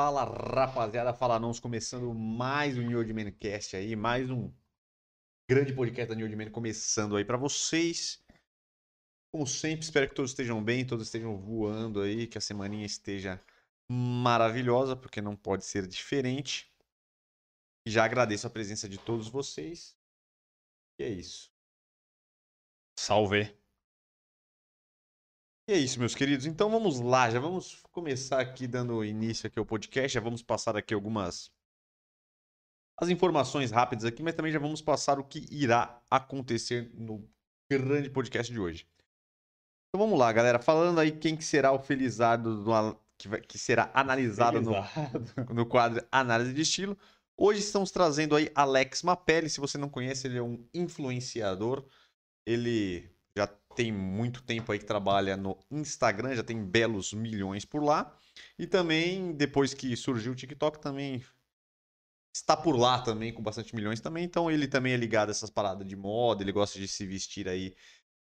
Fala rapaziada, fala nós começando mais um New Old Cast aí, mais um grande podcast da New Old começando aí pra vocês. Como sempre, espero que todos estejam bem, todos estejam voando aí, que a semaninha esteja maravilhosa, porque não pode ser diferente. Já agradeço a presença de todos vocês. E é isso. Salve. E é isso, meus queridos. Então vamos lá, já vamos começar aqui dando início aqui ao podcast, já vamos passar aqui algumas as informações rápidas aqui, mas também já vamos passar o que irá acontecer no grande podcast de hoje. Então vamos lá, galera, falando aí quem que será o felizardo do, que, vai, que será analisado no, no quadro Análise de Estilo. Hoje estamos trazendo aí Alex Mapelli, se você não conhece, ele é um influenciador. Ele tem muito tempo aí que trabalha no Instagram, já tem belos milhões por lá. E também, depois que surgiu o TikTok, também está por lá também, com bastante milhões também. Então ele também é ligado a essas paradas de moda, ele gosta de se vestir aí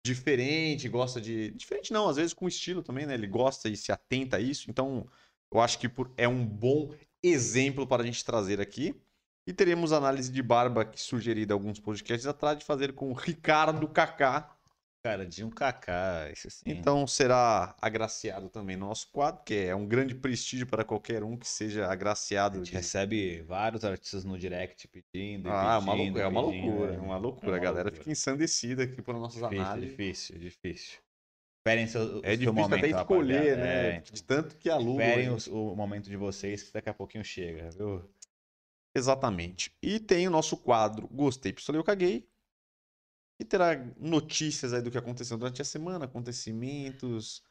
diferente, gosta de. Diferente não, às vezes com estilo também, né? Ele gosta e se atenta a isso. Então, eu acho que é um bom exemplo para a gente trazer aqui. E teremos análise de barba que sugerida alguns podcasts atrás de fazer com o Ricardo Kaká, Cara, de um Kaká, isso sim. Então será agraciado também no nosso quadro, que é um grande prestígio para qualquer um que seja agraciado. A gente de... recebe vários artistas no direct pedindo. Ah, pedindo, é uma loucura, é uma loucura. É uma a galera loucura. fica ensandecida aqui por nossas difícil, análises. Difícil, difícil. Esperem seu, é difícil momento, até escolher, né? É, de tanto que a lua. Esperem o, o momento de vocês, que daqui a pouquinho chega, viu? Exatamente. E tem o nosso quadro Gostei, Pistolei, Eu Caguei, e terá notícias aí do que aconteceu durante a semana, acontecimentos,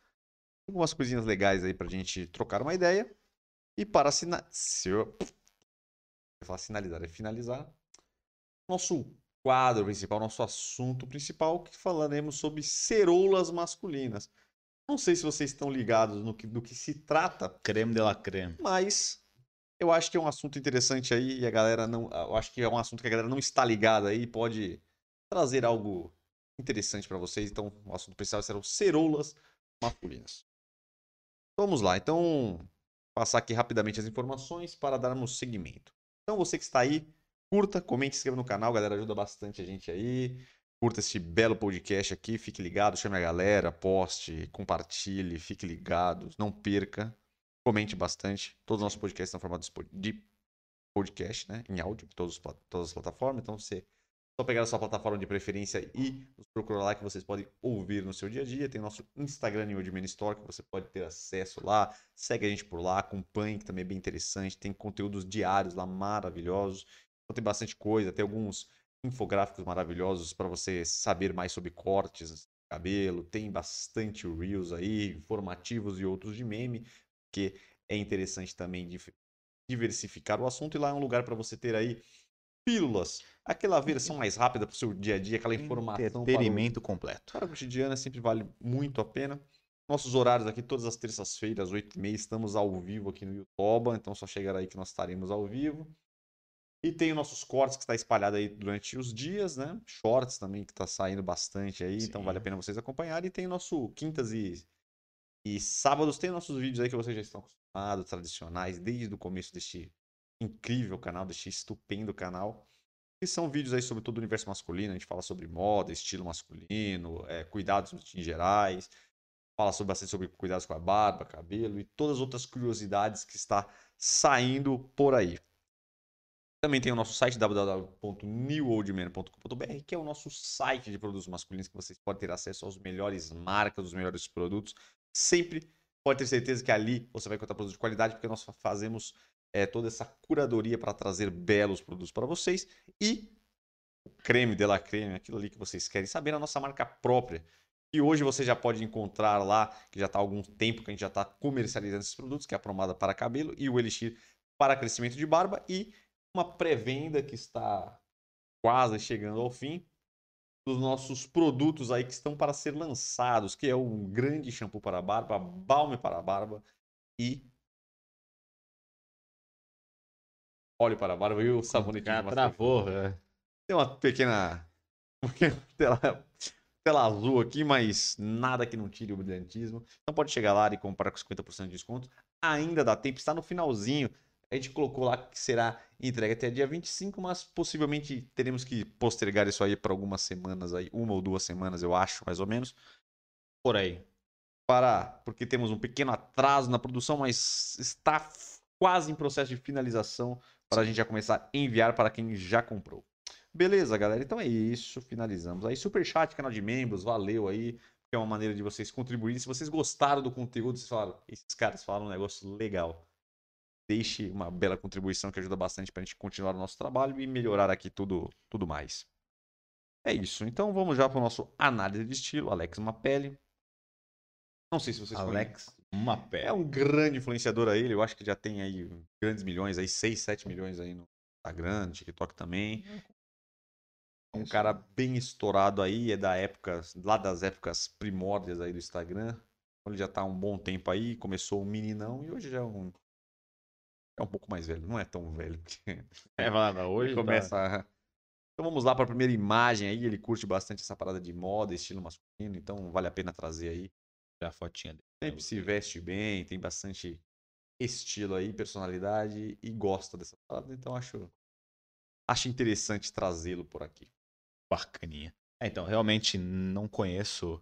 algumas coisinhas legais aí pra gente trocar uma ideia. E para sina... Se eu... eu falar sinalizar, é finalizar. Nosso quadro principal, nosso assunto principal, que falaremos sobre ceroulas masculinas. Não sei se vocês estão ligados no que, do que se trata. Creme de la creme. Mas eu acho que é um assunto interessante aí e a galera não. Eu acho que é um assunto que a galera não está ligada aí pode trazer algo interessante para vocês. Então, o assunto principal serão ceroulas masculinas. Vamos lá, então, passar aqui rapidamente as informações para darmos seguimento. Então, você que está aí, curta, comente, inscreva no canal, galera, ajuda bastante a gente aí. Curta este belo podcast aqui, fique ligado, chame a galera, poste, compartilhe, fique ligado, não perca. Comente bastante. Todos os nossos podcasts estão formados de podcast, né? Em áudio, em todas as plataformas. Então, você só pegar a sua plataforma de preferência e nos procurar lá que vocês podem ouvir no seu dia a dia. Tem nosso Instagram e o Store que você pode ter acesso lá. Segue a gente por lá, acompanhe, que também é bem interessante. Tem conteúdos diários lá maravilhosos. Então tem bastante coisa, tem alguns infográficos maravilhosos para você saber mais sobre cortes de cabelo. Tem bastante reels aí, informativos e outros de meme, que é interessante também diversificar o assunto e lá é um lugar para você ter aí pílulas. Aquela versão mais rápida para o seu dia a dia, aquela informação. Entretenimento para o, completo. Para o cotidiano sempre vale muito a pena. Nossos horários aqui, todas as terças-feiras, às 8h30, estamos ao vivo aqui no YouTube. Então, só chegar aí que nós estaremos ao vivo. E tem os nossos cortes que está espalhado aí durante os dias, né? Shorts também que está saindo bastante aí, Sim. então vale a pena vocês acompanharem. E tem nosso quintas e, e sábados, tem nossos vídeos aí que vocês já estão acostumados, tradicionais, desde o começo deste incrível canal, deste estupendo canal. Que são vídeos aí sobre todo o universo masculino. A gente fala sobre moda, estilo masculino, é, cuidados em gerais. Fala sobre, bastante sobre cuidados com a barba, cabelo e todas as outras curiosidades que está saindo por aí. Também tem o nosso site www.newoldman.com.br, que é o nosso site de produtos masculinos que vocês podem ter acesso aos melhores marcas, os melhores produtos. Sempre pode ter certeza que ali você vai encontrar produtos de qualidade, porque nós fazemos é, toda essa curadoria para trazer belos produtos para vocês e o creme de la creme, aquilo ali que vocês querem saber, a nossa marca própria. E hoje você já pode encontrar lá, que já está há algum tempo que a gente já está comercializando esses produtos, que é a pomada para cabelo e o Elixir para crescimento de barba e uma pré-venda que está quase chegando ao fim dos nossos produtos aí que estão para ser lançados, que é o grande shampoo para barba, balme para barba e óleo para a barba e o sabonete. Cara, travou, é. Tem uma pequena, tela, tela azul aqui, mas nada que não tire o brilhantismo. Então pode chegar lá e comprar com 50% de desconto. ainda dá tempo, está no finalzinho. A gente colocou lá que será entregue até dia 25, mas possivelmente teremos que postergar isso aí para algumas semanas aí, uma ou duas semanas, eu acho, mais ou menos. Por aí. Para, porque temos um pequeno atraso na produção, mas está quase em processo de finalização para a gente já começar a enviar para quem já comprou. Beleza, galera? Então é isso, finalizamos. Aí super chat, canal de membros, valeu aí, que é uma maneira de vocês contribuírem. Se vocês gostaram do conteúdo, vocês falaram, esses caras falaram um negócio legal deixe uma bela contribuição que ajuda bastante para a gente continuar o nosso trabalho e melhorar aqui tudo, tudo mais. É isso. Então vamos já para o nosso análise de estilo, Alex Mapelli. Não sei se vocês Alex Mapelli. É um grande influenciador aí, eu acho que já tem aí grandes milhões, aí 6, 7 milhões aí no Instagram, no TikTok também. É um cara bem estourado aí, é da época, lá das épocas primórdias aí do Instagram. Ele já está há um bom tempo aí, começou um meninão e hoje já é um é um pouco mais velho, não é tão velho. Porque... É, vai hoje começa. Tá... Então vamos lá para a primeira imagem aí. Ele curte bastante essa parada de moda, estilo masculino, então vale a pena trazer aí. A fotinha dele. Sempre se veste bem, tem bastante estilo aí, personalidade e gosta dessa parada, então acho acho interessante trazê-lo por aqui. Bacaninha. É, então, realmente não conheço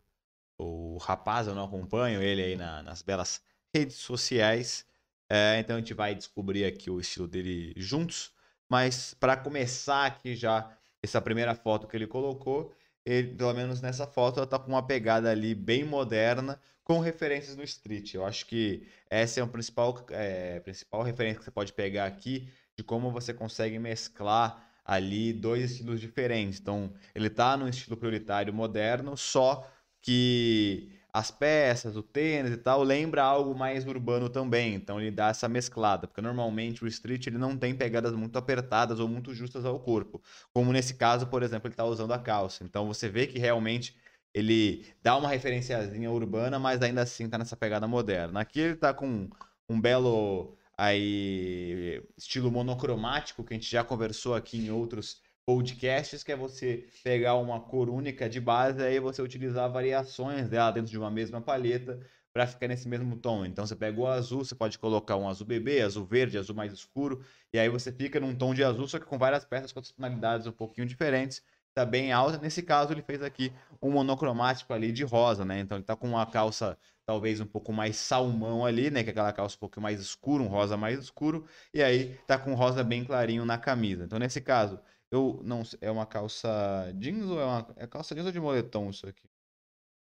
o rapaz, eu não acompanho ele aí na, nas belas redes sociais. É, então a gente vai descobrir aqui o estilo dele juntos. Mas para começar aqui já, essa primeira foto que ele colocou, ele, pelo menos nessa foto, ela tá com uma pegada ali bem moderna, com referências no street. Eu acho que essa é a principal, é, principal referência que você pode pegar aqui de como você consegue mesclar ali dois estilos diferentes. Então, ele tá no estilo prioritário moderno, só que as peças, o tênis e tal, lembra algo mais urbano também. Então ele dá essa mesclada, porque normalmente o street ele não tem pegadas muito apertadas ou muito justas ao corpo. Como nesse caso, por exemplo, ele está usando a calça. Então você vê que realmente ele dá uma referenciazinha urbana, mas ainda assim está nessa pegada moderna. Aqui ele está com um belo aí estilo monocromático que a gente já conversou aqui em outros podcasts, que é você pegar uma cor única de base e aí você utilizar variações dela dentro de uma mesma palheta para ficar nesse mesmo tom. Então você pega o azul, você pode colocar um azul bebê, azul verde, azul mais escuro, e aí você fica num tom de azul, só que com várias peças com tonalidades um pouquinho diferentes. Tá bem alta. Nesse caso, ele fez aqui um monocromático ali de rosa, né? Então ele tá com uma calça talvez um pouco mais salmão ali, né? Que é aquela calça um pouco mais escura, um rosa mais escuro. E aí tá com rosa bem clarinho na camisa. Então nesse caso, eu não é uma calça jeans ou é uma é calça jeans ou de moletom isso aqui?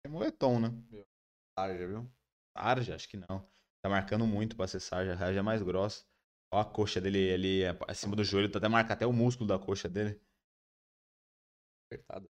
É moletom, né? Sarja, viu? Sarja, acho que não. Tá marcando muito pra ser sarja, a sarja é mais grossa. Ó a coxa dele ali é acima do joelho, tá até marca até o músculo da coxa dele. Apertado.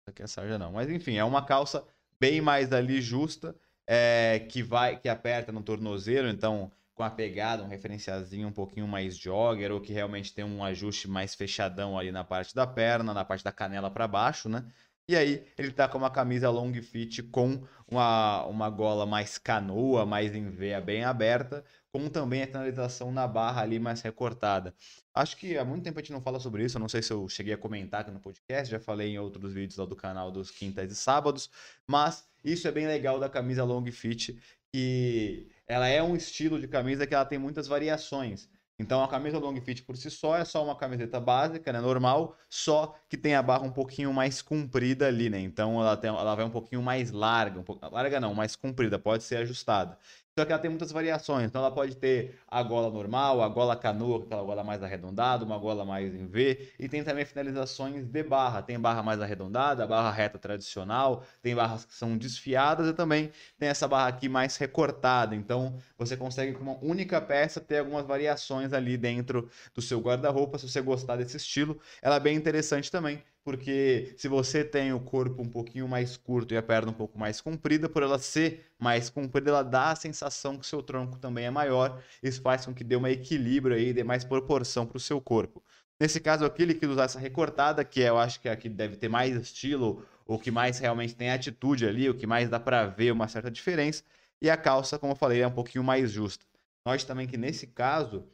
Isso aqui é sarja não, mas enfim, é uma calça bem mais ali justa, é, que vai que aperta no tornozelo, então com a pegada, um referenciazinho um pouquinho mais jogger, ou que realmente tem um ajuste mais fechadão ali na parte da perna, na parte da canela para baixo, né? E aí ele tá com uma camisa long fit com uma, uma gola mais canoa, mais em veia bem aberta, com também a finalização na barra ali mais recortada. Acho que há muito tempo a gente não fala sobre isso, eu não sei se eu cheguei a comentar aqui no podcast, já falei em outros vídeos lá do canal dos quintas e sábados, mas isso é bem legal da camisa long fit, que ela é um estilo de camisa que ela tem muitas variações. Então a camisa long fit por si só é só uma camiseta básica, né, normal, só que tem a barra um pouquinho mais comprida ali, né? Então ela, tem, ela vai um pouquinho mais larga, um pouco, larga não, mais comprida, pode ser ajustada. Só que ela tem muitas variações. Então ela pode ter a gola normal, a gola canoa, aquela gola mais arredondada, uma gola mais em V. E tem também finalizações de barra. Tem barra mais arredondada, barra reta tradicional, tem barras que são desfiadas e também tem essa barra aqui mais recortada. Então você consegue com uma única peça ter algumas variações ali dentro do seu guarda-roupa. Se você gostar desse estilo, ela é bem interessante também porque se você tem o corpo um pouquinho mais curto e a perna um pouco mais comprida, por ela ser mais comprida, ela dá a sensação que o seu tronco também é maior. Isso faz com que dê um equilíbrio aí, dê mais proporção para o seu corpo. Nesse caso aqui, ele quis usar essa recortada, que eu acho que aqui deve ter mais estilo, o que mais realmente tem atitude ali, o que mais dá para ver uma certa diferença. E a calça, como eu falei, é um pouquinho mais justa. Note também que nesse caso,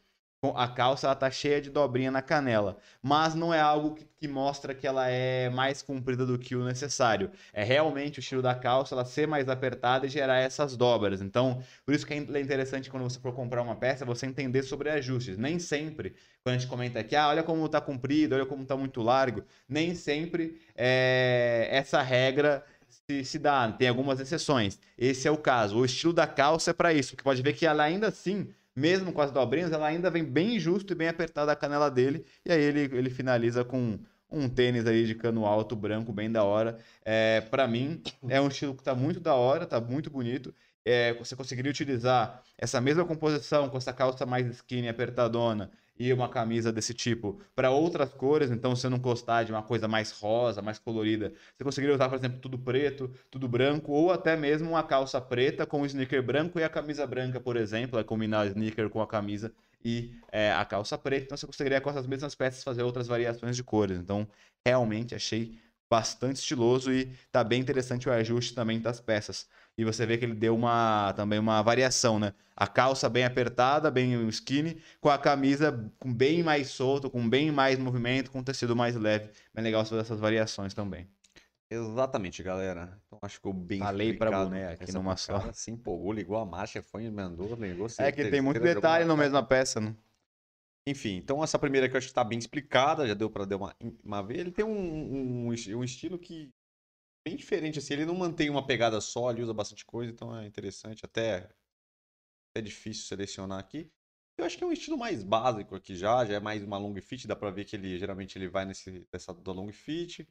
a calça ela tá cheia de dobrinha na canela, mas não é algo que, que, mostra que ela é mais comprida do que o necessário. É realmente o estilo da calça ela ser mais apertada e gerar essas dobras. Então, por isso que é interessante quando você for comprar uma peça, você entender sobre ajustes. Nem sempre, quando a gente comenta aqui, ah, olha como tá comprido, olha como tá muito largo, nem sempre é, essa regra se, se dá, tem algumas exceções. Esse é o caso. O estilo da calça é para isso, porque pode ver que ela ainda assim mesmo com as dobrinhas, ela ainda vem bem justo e bem apertada a canela dele. E aí ele, ele finaliza com um tênis aí de cano alto, branco, bem da hora. É, para mim, é um estilo que tá muito da hora, tá muito bonito. É, você conseguiria utilizar essa mesma composição com essa calça mais skinny, apertadona, e uma camisa desse tipo para outras cores, então você não gostar de uma coisa mais rosa, mais colorida, você conseguiria usar, por exemplo, tudo preto, tudo branco, ou até mesmo uma calça preta com o sneaker branco e a camisa branca, por exemplo, é combinar sneaker com a camisa e é, a calça preta, então você conseguiria com essas mesmas peças fazer outras variações de cores. Então, realmente achei bastante estiloso e tá bem interessante o ajuste também das peças. E você vê que ele deu uma também uma variação, né? A calça bem apertada, bem skinny, com a camisa com bem mais solto, com bem mais movimento, com tecido mais leve. Bem legal fazer essas variações também. Exatamente, galera. Então acho que ficou bem Falei pra boné aqui numa só. Se empolgou, ligou a marcha, foi, mandou, ligou. É que tem muito detalhe na mesma peça, né? Enfim, então essa primeira que eu acho que está bem explicada, já deu para dar uma, uma vez. Ele tem um, um, um, estilo que bem diferente, assim. Ele não mantém uma pegada só, ele usa bastante coisa, então é interessante. Até é difícil selecionar aqui. Eu acho que é um estilo mais básico aqui já, já é mais uma long fit, dá pra ver que ele geralmente ele vai nesse dessa da long fit.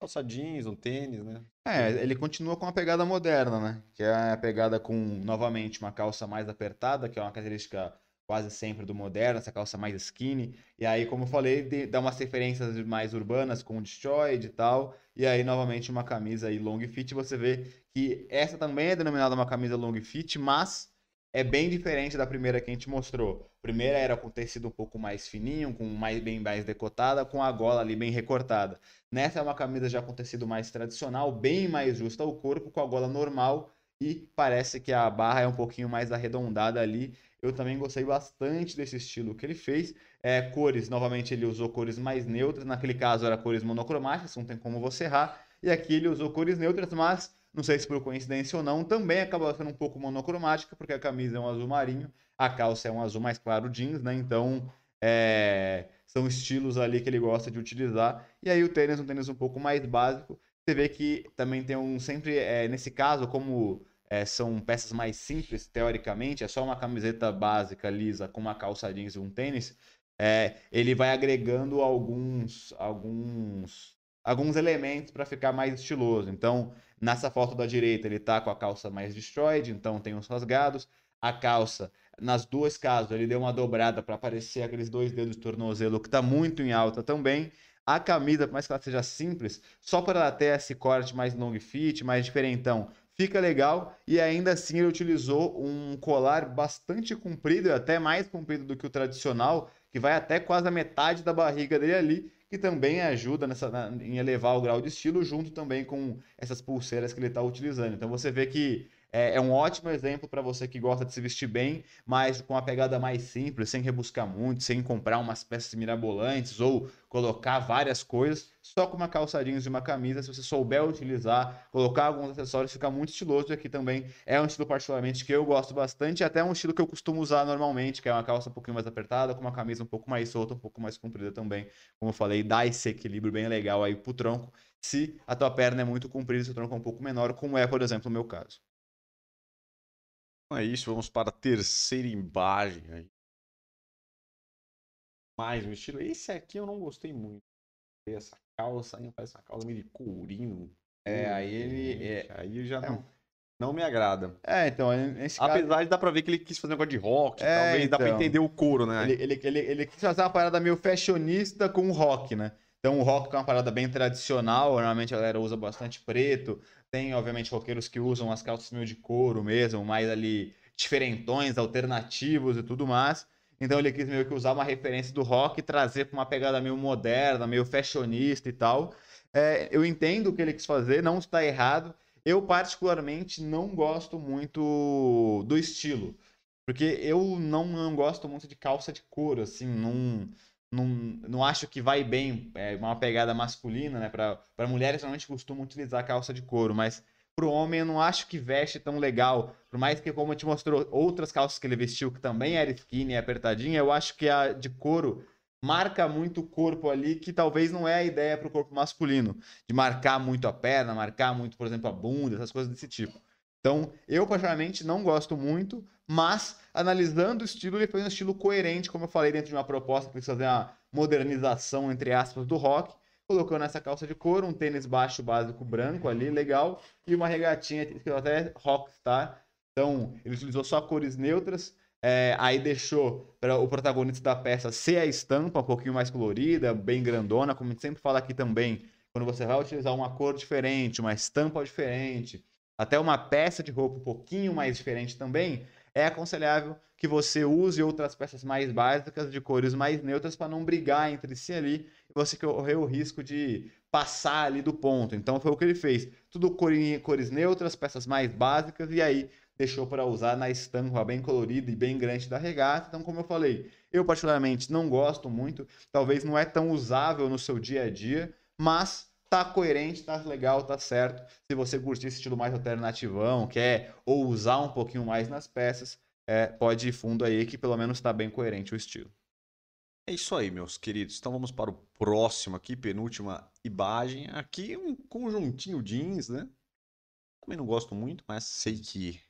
Calça jeans, um tênis, né? É, ele continua com a pegada moderna, né? Que é a pegada com, novamente, uma calça mais apertada, que é uma característica quase sempre do moderno, essa calça mais skinny. E aí, como eu falei, de, dá umas referências mais urbanas com o destroyed e tal. E aí, novamente, uma camisa aí long fit. Você vê que essa também é denominada uma camisa long fit, mas é bem diferente da primeira que a gente mostrou. A primeira era com tecido um pouco mais fininho, com mais bem mais decotada, com a gola ali bem recortada. Nessa é uma camisa já com tecido mais tradicional, bem mais justa ao corpo, com a gola normal e parece que a barra é um pouquinho mais arredondada ali eu também gostei bastante desse estilo que ele fez. É, cores, novamente, ele usou cores mais neutras. Naquele caso, era cores monocromáticas, não tem como você errar. E aqui ele usou cores neutras, mas não sei se por coincidência ou não, também acabou sendo um pouco monocromática, porque a camisa é um azul marinho, a calça é um azul mais claro jeans, né? Então, é... são estilos ali que ele gosta de utilizar. E aí o tênis, um tênis um pouco mais básico. Você vê que também tem um, sempre, é, nesse caso, como é, são peças mais simples, teoricamente, é só uma camiseta básica lisa com uma calça jeans e um tênis, é, ele vai agregando alguns, alguns, alguns elementos para ficar mais estiloso. Então, nessa foto da direita, ele está com a calça mais destroyed, então tem os rasgados. A calça, nas duas casos, ele deu uma dobrada para aparecer aqueles dois dedos de tornozelo que está muito em alta também. A camisa, por mais que ela seja simples, só para ela ter esse corte mais long fit, mais diferentão, fica legal e ainda assim ele utilizou um colar bastante comprido, até mais comprido do que o tradicional, que vai até quase a metade da barriga dele ali, que também ajuda nessa, na, em elevar o grau de estilo, junto também com essas pulseiras que ele está utilizando. Então você vê que é, é um ótimo exemplo para você que gosta de se vestir bem, mas com uma pegada mais simples, sem rebuscar muito, sem comprar umas peças mirabolantes ou colocar várias coisas, só com uma calça jeans e uma camisa, se você souber utilizar, colocar alguns acessórios, fica muito estiloso. E aqui também é um estilo particularmente que eu gosto bastante, até um estilo que eu costumo usar normalmente, que é uma calça um pouquinho mais apertada, com uma camisa um pouco mais solta, um pouco mais comprida também. Como eu falei, dá esse equilíbrio bem legal aí pro tronco. Se a tua perna é muito comprida, seu tronco é um pouco menor, como é, por exemplo, o meu caso. Então é isso, vamos para a terceira imagem. Mais um estilo. Esse aqui eu não gostei muito. Essa calça aí parece uma calça meio de courinho. É, aí ele. É... Aí já é. não, não me agrada. É, então, nesse Apesar caso... de dar pra ver que ele quis fazer um negócio de rock, é, talvez então, dá pra então. entender o couro, né? Ele, ele, ele, ele quis fazer uma parada meio fashionista com rock, né? Então o rock é uma parada bem tradicional, normalmente a galera usa bastante preto, tem, obviamente, roqueiros que usam as calças meio de couro mesmo, mais ali diferentões, alternativos e tudo mais. Então ele quis meio que usar uma referência do rock e trazer para uma pegada meio moderna, meio fashionista e tal. É, eu entendo o que ele quis fazer, não está errado. Eu, particularmente, não gosto muito do estilo. Porque eu não, não gosto muito de calça de couro, assim, não, não, não acho que vai bem, é uma pegada masculina, né? Para mulheres, normalmente costumam utilizar calça de couro, mas para o homem eu não acho que veste tão legal. Por mais que, como eu te mostrou, outras calças que ele vestiu, que também era skinny e apertadinha, eu acho que a de couro marca muito o corpo ali, que talvez não é a ideia para o corpo masculino, de marcar muito a perna, marcar muito, por exemplo, a bunda, essas coisas desse tipo. Então, eu particularmente não gosto muito, mas analisando o estilo, ele foi um estilo coerente, como eu falei, dentro de uma proposta que quis fazer uma modernização, entre aspas, do rock, colocando essa calça de couro, um tênis baixo básico branco ali, legal, e uma regatinha que até rockstar. Então, ele utilizou só cores neutras, é, aí deixou para o protagonista da peça ser a estampa, um pouquinho mais colorida, bem grandona, como a gente sempre fala aqui também, quando você vai utilizar uma cor diferente, uma estampa diferente, até uma peça de roupa um pouquinho mais diferente também, é aconselhável que você use outras peças mais básicas de cores mais neutras para não brigar entre si ali e você correr o risco de passar ali do ponto. Então foi o que ele fez. Tudo cores neutras, peças mais básicas e aí deixou para usar na estampa bem colorida e bem grande da regata. Então, como eu falei, eu particularmente não gosto muito, talvez não é tão usável no seu dia a dia, mas tá coerente, tá legal, tá certo. Se você curtir esse estilo mais alternativão, quer ou usar um pouquinho mais nas peças, é, pode ir fundo aí que pelo menos está bem coerente o estilo. É isso aí, meus queridos. Então vamos para o próximo aqui, penúltima imagem. Aqui um conjuntinho jeans, né? Também não gosto muito, mas sei que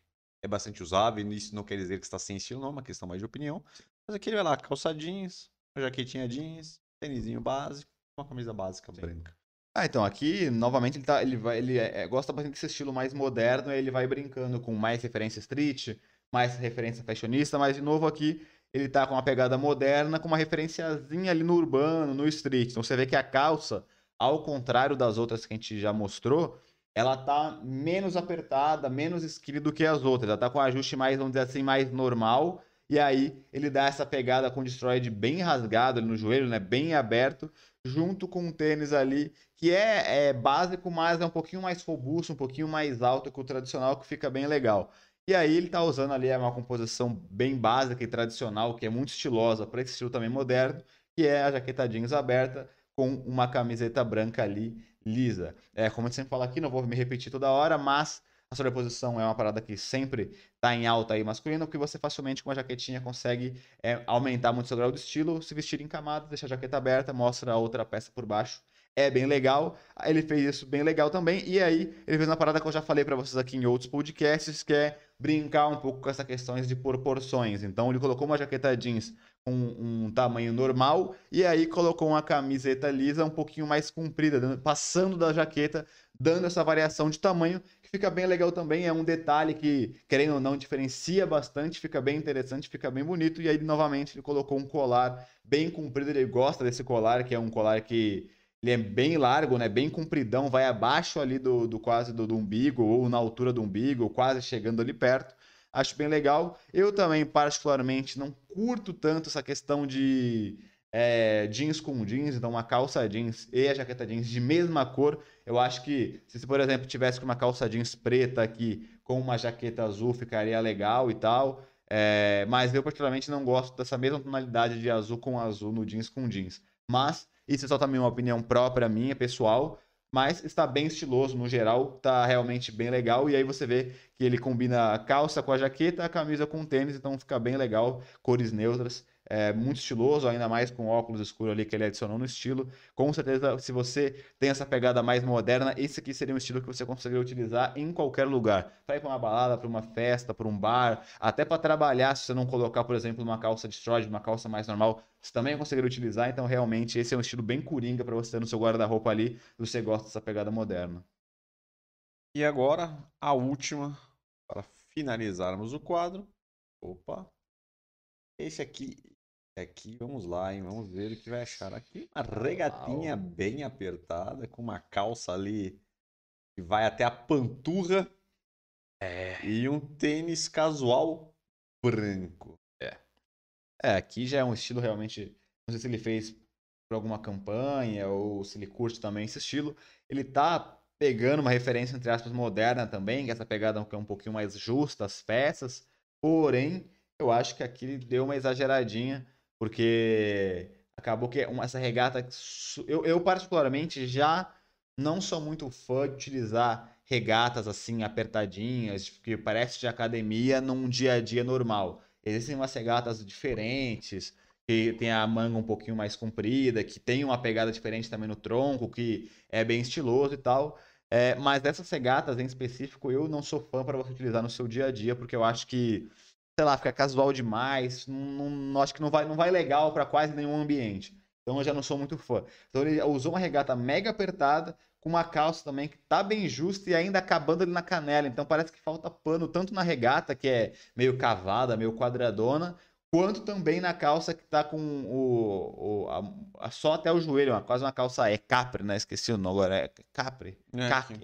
é bastante usável. Isso não quer dizer que está sem estilo, não, é uma questão mais de opinião. Mas aqui ele vai lá, calça jeans, jaquetinha jeans, tênisinho básico, uma camisa básica Sim. branca. Ah, então aqui, novamente, ele, tá, ele, vai, ele é, é gosta bastante desse estilo mais moderno, ele vai brincando com mais referência street, mais referência fashionista, mas de novo aqui ele tá com uma pegada moderna, com uma referenciazinha ali no urbano, no street. Então você vê que a calça, ao contrário das outras que a gente já mostrou, ela tá menos apertada, menos skinny do que as outras. Ela tá com um ajuste mais, vamos dizer assim, mais normal. E aí ele dá essa pegada com o Destroyed bem rasgado ali no joelho, né? Bem aberto, junto com um tênis ali que é, é básico, mas é um pouquinho mais robusto, um pouquinho mais alto que o tradicional, que fica bem legal. E aí ele tá usando ali uma composição bem básica e tradicional, que é muito estilosa para esse estilo também moderno, que é a jaqueta jeans aberta com uma camiseta branca ali lisa. É, como gente sempre fala aqui, não vou me repetir toda hora, mas a sobreposição é uma parada que sempre está em alta aí masculina, porque você facilmente com a jaquetinha consegue é, aumentar muito seu grau de estilo, se vestir em camadas, deixar a jaqueta aberta, mostra a outra peça por baixo é bem legal. Ele fez isso bem legal também. E aí, ele fez uma parada que eu já falei para vocês aqui em outros podcasts, que é brincar um pouco com essas questões de proporções. Então, ele colocou uma jaqueta jeans com um tamanho normal e aí colocou uma camiseta lisa um pouquinho mais comprida, passando da jaqueta, dando essa variação de tamanho, que fica bem legal também. É um detalhe que, querendo ou não, diferencia bastante, fica bem interessante, fica bem bonito. E aí, novamente, ele colocou um colar bem comprido. Ele gosta desse colar, que é um colar que ele é bem largo, né? Bem compridão, vai abaixo ali do, do quase do, do, umbigo, ou na altura do umbigo, quase chegando ali perto. Acho bem legal. Eu também, particularmente, não curto tanto essa questão de é, jeans com jeans, então uma calça jeans e a jaqueta jeans de mesma cor. Eu acho que se, por exemplo, tivesse com uma calça jeans preta aqui com uma jaqueta azul, ficaria legal e tal. É, mas eu, particularmente, não gosto dessa mesma tonalidade de azul com azul no jeans com jeans. Mas isso é só também uma opinião própria minha, pessoal. Mas está bem estiloso no geral, tá realmente bem legal. E aí você vê que ele combina a calça com a jaqueta, a camisa com o tênis, então fica bem legal, cores neutras. É muito estiloso, ainda mais com óculos escuros ali que ele adicionou no estilo. Com certeza, se você tem essa pegada mais moderna, esse aqui seria um estilo que você conseguiria utilizar em qualquer lugar. Para ir para uma balada, para uma festa, para um bar, até para trabalhar, se você não colocar, por exemplo, uma calça de destroyed, uma calça mais normal, você também conseguiria utilizar. Então, realmente, esse é um estilo bem coringa para você ter no seu guarda-roupa ali, se você gosta dessa pegada moderna. E agora, a última, para finalizarmos o quadro. Opa! Esse aqui Aqui, vamos lá, hein? Vamos ver o que vai achar aqui. Uma regatinha Uau. bem apertada, com uma calça ali que vai até a panturra. É. E um tênis casual branco. É. É, aqui já é um estilo realmente. Não sei se ele fez por alguma campanha ou se ele curte também esse estilo. Ele tá pegando uma referência, entre aspas, moderna também, que é essa pegada que é um pouquinho mais justa, as peças. Porém, Eu acho que aqui deu uma exageradinha, porque acabou que uma, essa regata. Eu, eu, particularmente, já não sou muito fã de utilizar regatas assim apertadinhas, que parece de academia num dia a dia normal. Existem umas regatas diferentes, que tem a manga um pouquinho mais comprida, que tem uma pegada diferente também no tronco, que é bem estiloso e tal. É, mas dessas regatas em específico, eu não sou fã para você utilizar no seu dia a dia, porque eu acho que, sei lá, fica casual demais, não, não acho que não vai, não vai legal para quase nenhum ambiente. Então eu já não sou muito fã. Então ele usou uma regata mega apertada, com uma calça também que tá bem justa e ainda acabando ali na canela. Então parece que falta pano tanto na regata, que é meio cavada, meio quadradona, quanto também na calça que tá com o, o a, a, só até o joelho, uma, quase uma calça é capri, né? Esqueci o nome agora, é capri,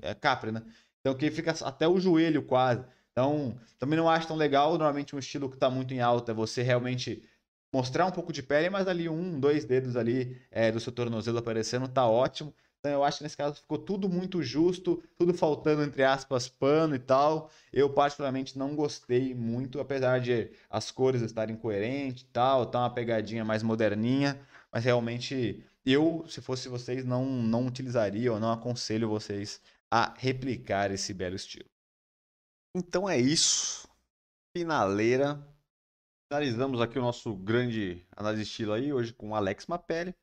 é, é capri, né? Então que fica até o joelho quase. Então, também não acho tão legal. Normalmente um estilo que tá muito em alta é você realmente mostrar um pouco de pele, mas ali um, dois dedos ali é, do seu tornozelo aparecendo tá ótimo. Então eu acho que nesse caso ficou tudo muito justo, tudo faltando, entre aspas, pano e tal. Eu particularmente não gostei muito, apesar de as cores estarem coerentes e tal, tá uma pegadinha mais moderninha, mas realmente eu, se fosse vocês, não, não utilizaria ou não aconselho vocês a replicar esse belo estilo. Então é isso. Finaleira. Finalizamos aqui o nosso grande análise de estilo aí, hoje com o Alex Mapelli.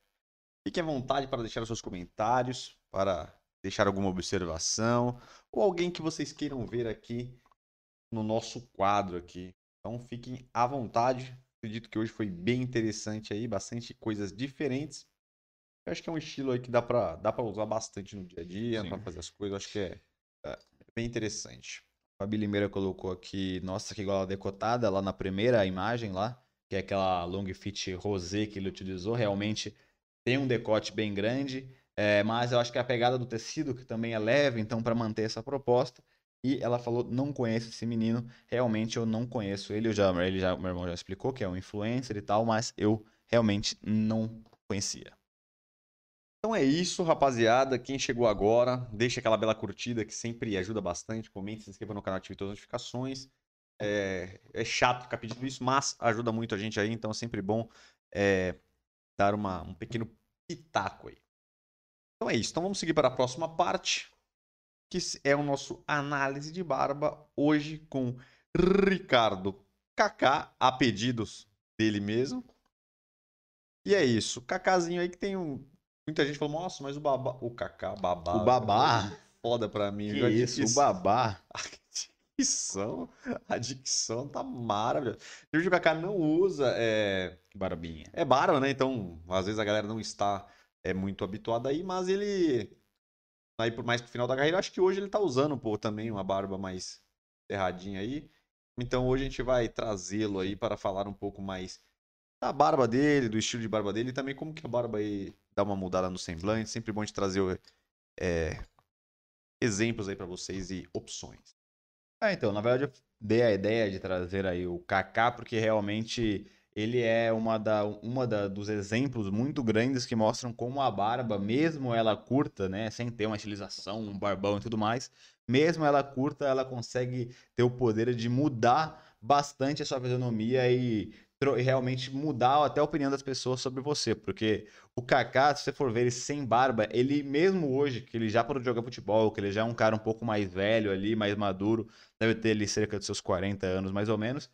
Fique à vontade para deixar os seus comentários, para deixar alguma observação, ou alguém que vocês queiram ver aqui no nosso quadro aqui. Então fiquem à vontade. Acredito que hoje foi bem interessante aí, bastante coisas diferentes. Eu acho que é um estilo aí que dá para dá pra usar bastante no dia a dia, para fazer as coisas. Eu acho que é, é bem interessante. Fabi Limeira colocou aqui, nossa, que igual a decotada lá na primeira imagem lá, que é aquela long fit rosé que ele utilizou. Realmente tem um decote bem grande, é, mas eu acho que a pegada do tecido, que também é leve, então, para manter essa proposta. E ela falou: não conheço esse menino, realmente eu não conheço ele. Eu já, ele já, meu irmão já explicou que é um influencer e tal, mas eu realmente não conhecia. Então é isso, rapaziada. Quem chegou agora, deixa aquela bela curtida que sempre ajuda bastante. Comente, se inscreva no canal, ative todas as notificações. É, é chato ficar pedindo isso, mas ajuda muito a gente aí, então é sempre bom é, dar uma, um pequeno pitaco aí. Então é isso. Então vamos seguir para a próxima parte, que é o nosso análise de barba, hoje com Ricardo Kaká, a pedidos dele mesmo. E é isso. Cacazinho aí que tem um. Muita gente falou, nossa, mas o babá. O Kaká, babá. O babá. Foda pra mim. Que isso, o babá. dicção, a dicção tá maravilhosa. O Kaká não usa é... barbinha. É barba, né? Então, às vezes a galera não está é muito habituada aí, mas ele aí por mais pro final da carreira, acho que hoje ele tá usando pô, também uma barba mais erradinha aí. Então hoje a gente vai trazê-lo aí para falar um pouco mais da barba dele, do estilo de barba dele e também como que a barba aí dá uma mudada no semblante. Sempre bom de trazer é, exemplos aí para vocês e opções. Ah, então, na verdade eu dei a ideia de trazer aí o Kaká porque realmente ele é uma, da, uma da, dos exemplos muito grandes que mostram como a barba, mesmo ela curta, né, sem ter uma estilização, um barbão e tudo mais, mesmo ela curta, ela consegue ter o poder de mudar bastante a sua fisionomia e realmente mudar até a opinião das pessoas sobre você, porque o Kaká, se você for ver ele sem barba, ele mesmo hoje, que ele já parou de jogar futebol, que ele já é um cara um pouco mais velho ali, mais maduro, deve ter ali cerca de seus 40 anos mais ou menos,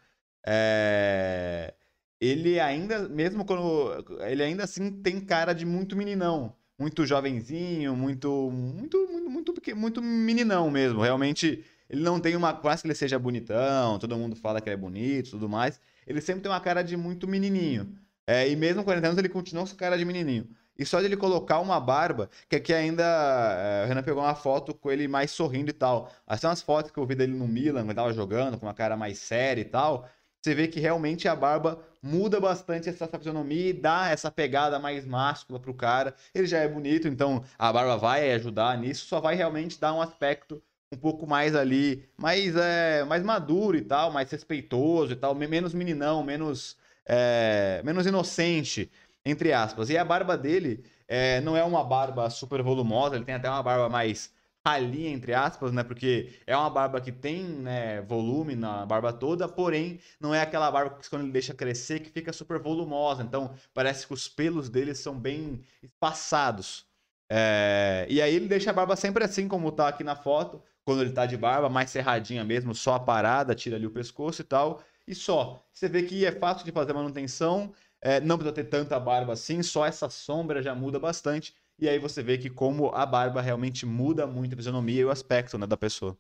é... ele ainda, mesmo quando, ele ainda assim tem cara de muito meninão, muito jovenzinho, muito, muito, muito, muito, muito meninão mesmo, realmente... Ele não tem uma. Mais que ele seja bonitão, todo mundo fala que ele é bonito e tudo mais ele sempre tem uma cara de muito menininho. É, e mesmo com 40 anos ele continua com cara de menininho. E só de ele colocar uma barba, que aqui ainda. É, o Renan pegou uma foto com ele mais sorrindo e tal. Mas tem umas fotos que eu vi dele no Milan, quando tava jogando, com uma cara mais séria e tal. Você vê que realmente a barba muda bastante essa fisionomia e dá essa pegada mais máscula pro cara. Ele já é bonito, então a barba vai ajudar nisso, só vai realmente dar um aspecto um pouco mais ali, mais, é, mais maduro e tal, mais respeitoso e tal, menos meninão, menos, é, menos inocente, entre aspas. E a barba dele é, não é uma barba super volumosa, ele tem até uma barba mais ralinha, entre aspas, né? Porque é uma barba que tem né, volume na barba toda, porém não é aquela barba que quando ele deixa crescer que fica super volumosa. Então parece que os pelos dele são bem espaçados. É... E aí ele deixa a barba sempre assim, como tá aqui na foto, quando ele tá de barba, mais serradinha mesmo, só a parada, tira ali o pescoço e tal. E só. Você vê que é fácil de fazer manutenção, é, não precisa ter tanta barba assim, só essa sombra já muda bastante. E aí você vê que como a barba realmente muda muito a fisionomia e o aspecto né, da pessoa.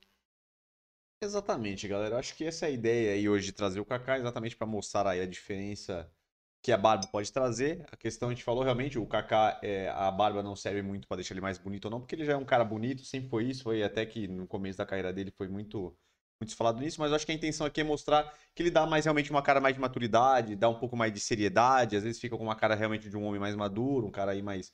Exatamente, galera. Eu acho que essa é a ideia aí hoje de trazer o Kaká, exatamente para mostrar aí a diferença que a barba pode trazer. A questão a gente falou realmente, o Kaká, é, a barba não serve muito para deixar ele mais bonito ou não, porque ele já é um cara bonito, sempre foi isso, foi até que no começo da carreira dele foi muito muito falado nisso, mas eu acho que a intenção aqui é mostrar que ele dá mais realmente uma cara mais de maturidade, dá um pouco mais de seriedade, às vezes fica com uma cara realmente de um homem mais maduro, um cara aí mais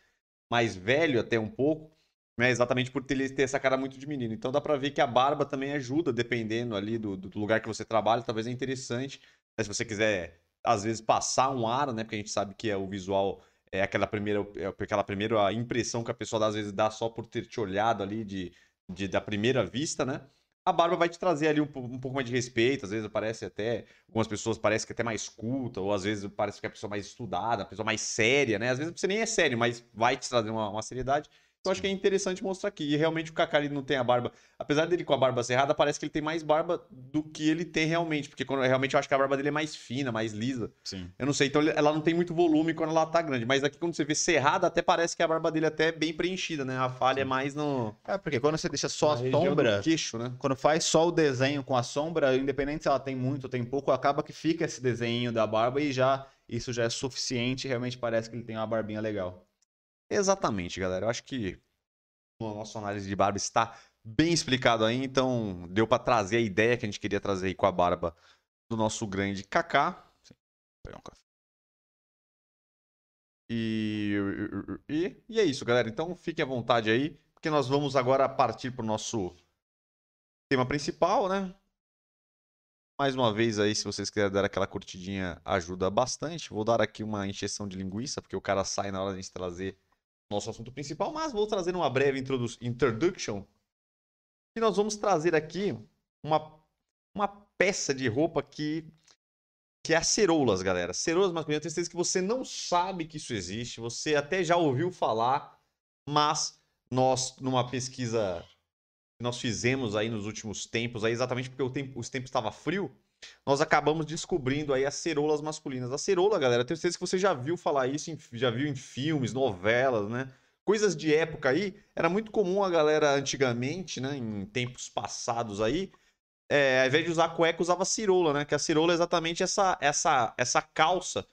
mais velho até um pouco, né? Exatamente por ter, ter essa cara muito de menino. Então dá pra ver que a barba também ajuda, dependendo ali do, do lugar que você trabalha, talvez é interessante. Né? Se você quiser, às vezes, passar um ar, né? Porque a gente sabe que é o visual é aquela primeira, é aquela primeira impressão que a pessoa às vezes dá só por ter te olhado ali de, de da primeira vista, né? a barba vai te trazer ali um, um, pouco mais de respeito, às vezes parece até, algumas pessoas parecem que é até mais culta, ou às vezes parece que é a pessoa mais estudada, a pessoa mais séria, né? Às vezes você nem é sério, mas vai te trazer uma, uma seriedade. Então acho que é interessante mostrar aqui. E realmente o Kaká ele não tem a barba. Apesar dele com a barba cerrada, parece que ele tem mais barba do que ele tem realmente. Porque quando, realmente eu acho que a barba dele é mais fina, mais lisa. Sim. Eu não sei. Então ela não tem muito volume quando ela tá grande. Mas aqui quando você vê cerrada, até parece que a barba dele até é bem preenchida, né? A falha Sim. é mais no. É, porque quando você deixa só a sombra. queixo, né? Quando faz só o desenho com a sombra, independente se ela tem muito ou tem pouco, acaba que fica esse desenho da barba e já. Isso já é suficiente. Realmente parece que ele tem uma barbinha legal. Exatamente, galera. Eu acho que a nossa análise de barba está bem explicado aí, então deu para trazer a ideia que a gente queria trazer aí com a barba do nosso grande Kaká. E, e, e, é isso, galera. Então fiquem à vontade aí, porque nós vamos agora partir para o nosso tema principal, né? Mais uma vez aí, se vocês quiserem dar aquela curtidinha, ajuda bastante. Vou dar aqui uma encheção de linguiça, porque o cara sai na hora de a gente trazer nosso assunto principal, mas vou trazer uma breve introduction. E nós vamos trazer aqui uma, uma peça de roupa que, que é a ceroulas, galera. Ceroulas masculinas, eu tenho certeza que você não sabe que isso existe, você até já ouviu falar, mas nós, numa pesquisa que nós fizemos aí nos últimos tempos, aí exatamente porque o tempo, os tempos estava frio, nós acabamos descobrindo aí as ceroulas masculinas. A ceroula, galera, tenho certeza que você já viu falar isso, em, já viu em filmes, novelas, né? Coisas de época aí. Era muito comum a galera antigamente, né? Em tempos passados aí, é, ao invés de usar cueca, usava cirola, né? Que a cirola é exatamente essa, essa, essa calça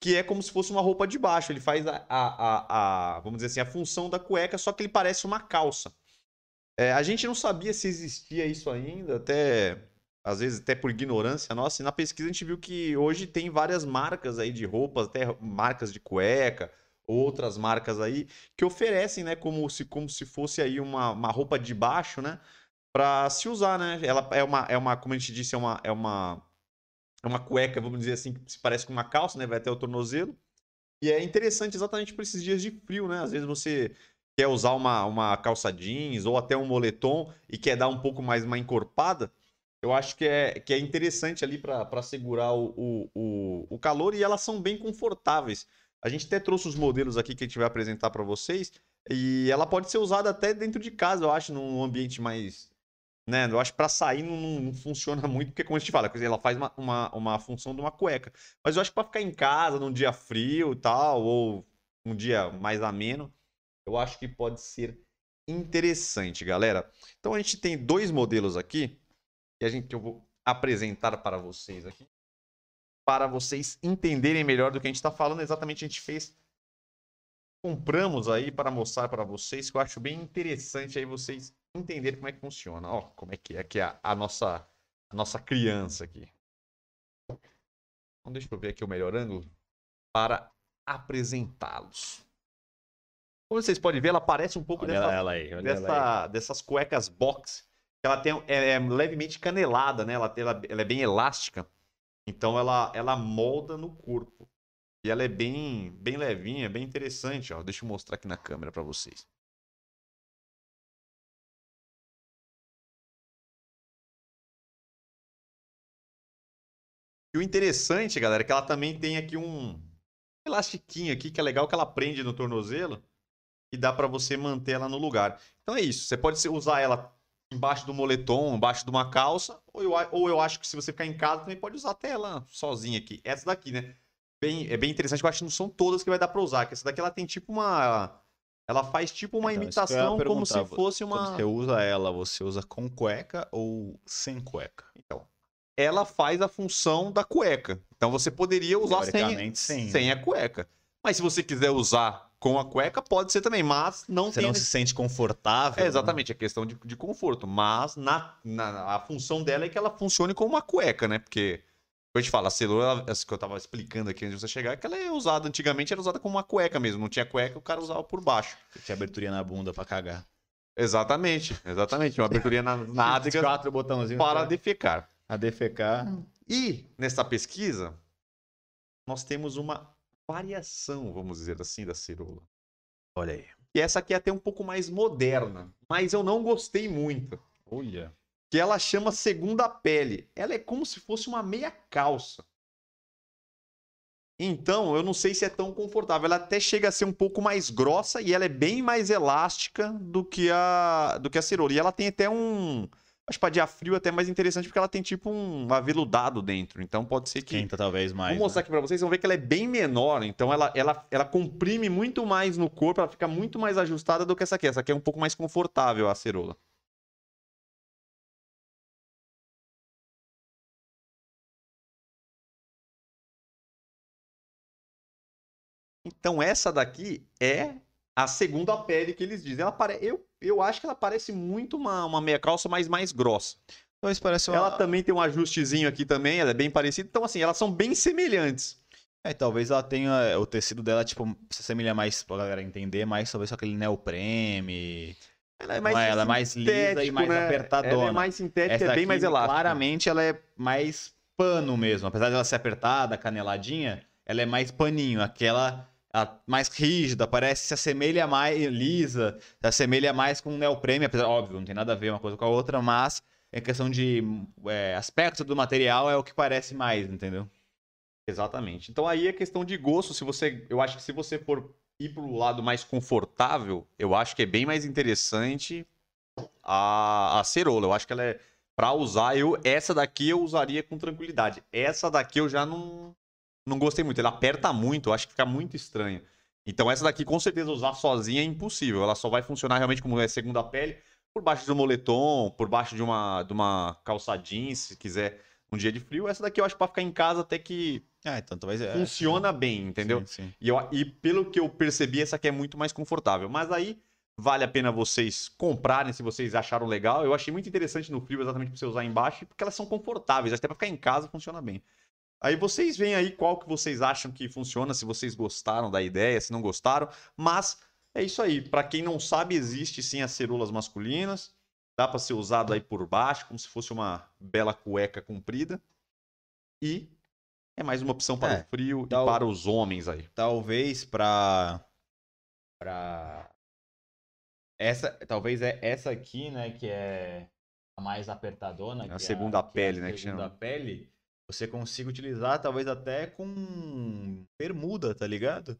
que é como se fosse uma roupa de baixo. Ele faz a, a, a, a vamos dizer assim, a função da cueca, só que ele parece uma calça. É, a gente não sabia se existia isso ainda, até às vezes até por ignorância nossa, e na pesquisa a gente viu que hoje tem várias marcas aí de roupas, até marcas de cueca, outras marcas aí, que oferecem, né, como se, como se fosse aí uma, uma roupa de baixo, né, para se usar, né? Ela é uma, é uma, como a gente disse, é uma, é uma, é uma cueca, vamos dizer assim, que se parece com uma calça, né, vai até o tornozelo. E é interessante exatamente para esses dias de frio, né? Às vezes você quer usar uma, uma calça jeans ou até um moletom e quer dar um pouco mais uma encorpada, eu acho que é, que é interessante ali para segurar o, o, o, calor e elas são bem confortáveis. A gente até trouxe os modelos aqui que a gente vai apresentar para vocês e ela pode ser usada até dentro de casa, eu acho, num ambiente mais. Né? Eu acho que para sair não, não, funciona muito, porque, como a gente fala, ela faz uma, uma, uma função de uma cueca. Mas eu acho que para ficar em casa num dia frio e tal, ou um dia mais ameno, eu acho que pode ser interessante, galera. Então a gente tem dois modelos aqui que a gente que eu vou apresentar para vocês aqui, para vocês entenderem melhor do que a gente está falando. Exatamente, a gente fez, compramos aí para mostrar para vocês, que eu acho bem interessante aí vocês entenderem como é que funciona. Ó, como é que é aqui a, a nossa a nossa criança aqui. Então, deixa eu ver aqui o melhor ângulo para apresentá-los. Como vocês podem ver, ela parece um pouco dessa, ela aí, dessa dessas cuecas box. Ela tem, é, é levemente canelada, né? Ela, ela, ela, é bem elástica. Então ela, ela molda no corpo. E ela é bem, bem levinha, bem interessante. Ó. Deixa eu mostrar aqui na câmera para vocês. E o interessante, galera, é que ela também tem aqui um elastiquinho aqui que é legal que ela prende no tornozelo e dá para você manter ela no lugar. Então é isso. Você pode usar ela embaixo do moletom, embaixo de uma calça, ou eu, ou eu acho que se você ficar em casa também pode usar até ela sozinha aqui. Essa daqui, né? Bem, é bem interessante, eu acho que não são todas que vai dar para usar, que essa daqui ela tem tipo uma ela faz tipo uma Então, imitação como se fosse uma Quando você usa ela, você usa com cueca ou sem cueca? Então, ela faz a função da cueca. Então você poderia usar sem, sim, sem né? a cueca. Mas se você quiser usar com a cueca, pode ser também, mas não Você tem não se sente confortável. É, né? exatamente, é questão de, de conforto. Mas na, na- a função dela é que ela funcione como uma cueca, né? Porque, como a gente fala, a ela- essa que eu tava explicando aqui antes de você chegar, é que ela é usada, antigamente era usada como uma cueca mesmo. Não tinha cueca, o cara usava por baixo. Tinha aberturinha na bunda pra cagar. Exatamente, exatamente. Uma aberturinha na Os nádega quatro botãozinhos para pra defecar. a defecar. E nessa pesquisa, nós temos uma variação, vamos dizer assim, da cirola. Olha aí. E essa aqui é até um pouco mais moderna, mas eu não gostei muito. Olha. Que ela chama segunda pele. Ela é como se fosse uma meia calça. Então, eu não sei se é tão confortável. Ela até chega a ser um pouco mais grossa e ela é bem mais elástica do que a do que a cirola. E ela tem até um acho que para dia frio até mais interessante porque ela tem tipo um aveludado dentro. Então pode ser que Quenta talvez mais. Vou mostrar né? aqui pra vocês, vão ver que ela é bem menor, então ela, ela, ela comprime muito mais no corpo, ela fica muito mais ajustada do que essa aqui. Essa aqui é um pouco mais confortável, a cerola. Então essa daqui é a segunda pele que eles dizem. Ela pare... eu, eu acho que ela parece muito uma, uma meia calça, mas mais grossa. Então isso parece uma... Ela também tem um ajustezinho aqui também, ela é bem parecida. Então, assim, elas são bem semelhantes. É, talvez ela tenha. O tecido dela, tipo, se assemelha mais pra galera entender, mais talvez só aquele neoprene. Ela é Não é? Ela é mais lisa e mais né? apertadona. Ela é mais sintética, Essa é bem daqui, mais elástica. Claramente ela é mais pano mesmo. Apesar dela ser apertada, caneladinha, ela é mais paninho. Aquela ela mais rígida, parece se assemelha mais lisa, se assemelha mais com um neoprene, apesar, óbvio, não tem nada a ver uma coisa com a outra, mas em questão de é, aspecto do material é o que parece mais, entendeu? Exatamente. Então aí é questão de gosto. Se você, eu acho que se você for ir pro lado mais confortável, eu acho que é bem mais interessante a, a cerola. Eu acho que ela é para usar. Eu essa daqui eu usaria com tranquilidade. Essa daqui eu já não não gostei muito. Ela aperta muito. Eu acho que fica muito estranho. Então essa daqui com certeza usar sozinha é impossível. Ela só vai funcionar realmente como é segunda pele por baixo de um moletom, por baixo de uma de uma calça jeans, se quiser um dia de frio. Essa daqui eu acho para ficar em casa até que Ah, então talvez é. funciona bem, entendeu? Sim, sim. E, eu- e pelo que eu percebi, essa aqui é muito mais confortável. Mas aí vale a pena vocês comprarem se vocês acharam legal. Eu achei muito interessante no frio, exatamente para você usar embaixo, porque elas são confortáveis. Até para ficar em casa funciona bem. Aí vocês veem aí qual que vocês acham que funciona, se vocês gostaram da ideia, se não gostaram. Mas é isso aí. Para quem não sabe, existe sim as cerolas masculinas. Dá para ser usado aí por baixo, como se fosse uma bela cueca comprida. E é mais uma opção para É, o frio dá e para os homens aí. talvez pra para essa talvez é essa aqui né que é a mais apertadona A é segunda que é pele, a né, que segunda chama. pele você consiga utilizar talvez até com bermuda tá ligado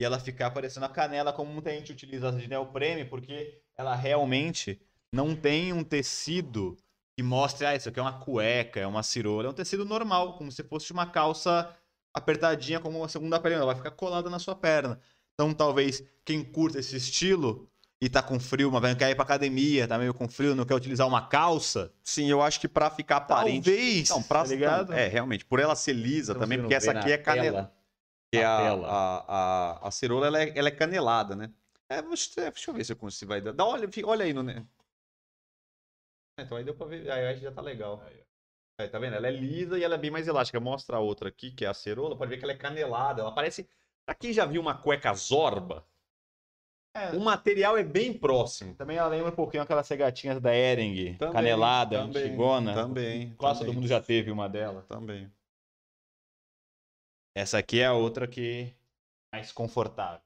e ela ficar parecendo a canela como muita gente utiliza de neoprene porque ela realmente não tem um tecido que mostre ah isso aqui é uma cueca é uma cirola é um tecido normal como se fosse uma calça apertadinha como a segunda pele, ela vai ficar colada na sua perna. Então, talvez quem curta esse estilo e tá com frio, mas vai quer ir pra academia, tá meio com frio, não quer utilizar uma calça, Sim, eu acho que pra ficar aparente. talvez, Não, pra tá ligado? É, realmente, por ela ser lisa Então, também, porque essa aqui é canela. Que é a, tela. a, a, a cerola ela é, ela é canelada, né? É, deixa, eu- ver se eu consigo. Vai dar. Dá, olha, olha aí no. né? Então aí deu pra ver. Aí, aí já tá legal. Aí, tá vendo? Ela é lisa e ela é bem mais elástica. Mostra a outra aqui, que é a cerola. Pode ver que ela é canelada. Ela parece. Pra quem já viu uma cueca zorba, É, o material é bem próximo. Também ela lembra um pouquinho aquelas cegatinhas da Ering, Também, canelada, também, antigona. Também. Quase todo mundo já teve uma dela. Também. Essa aqui é a outra que é mais confortável.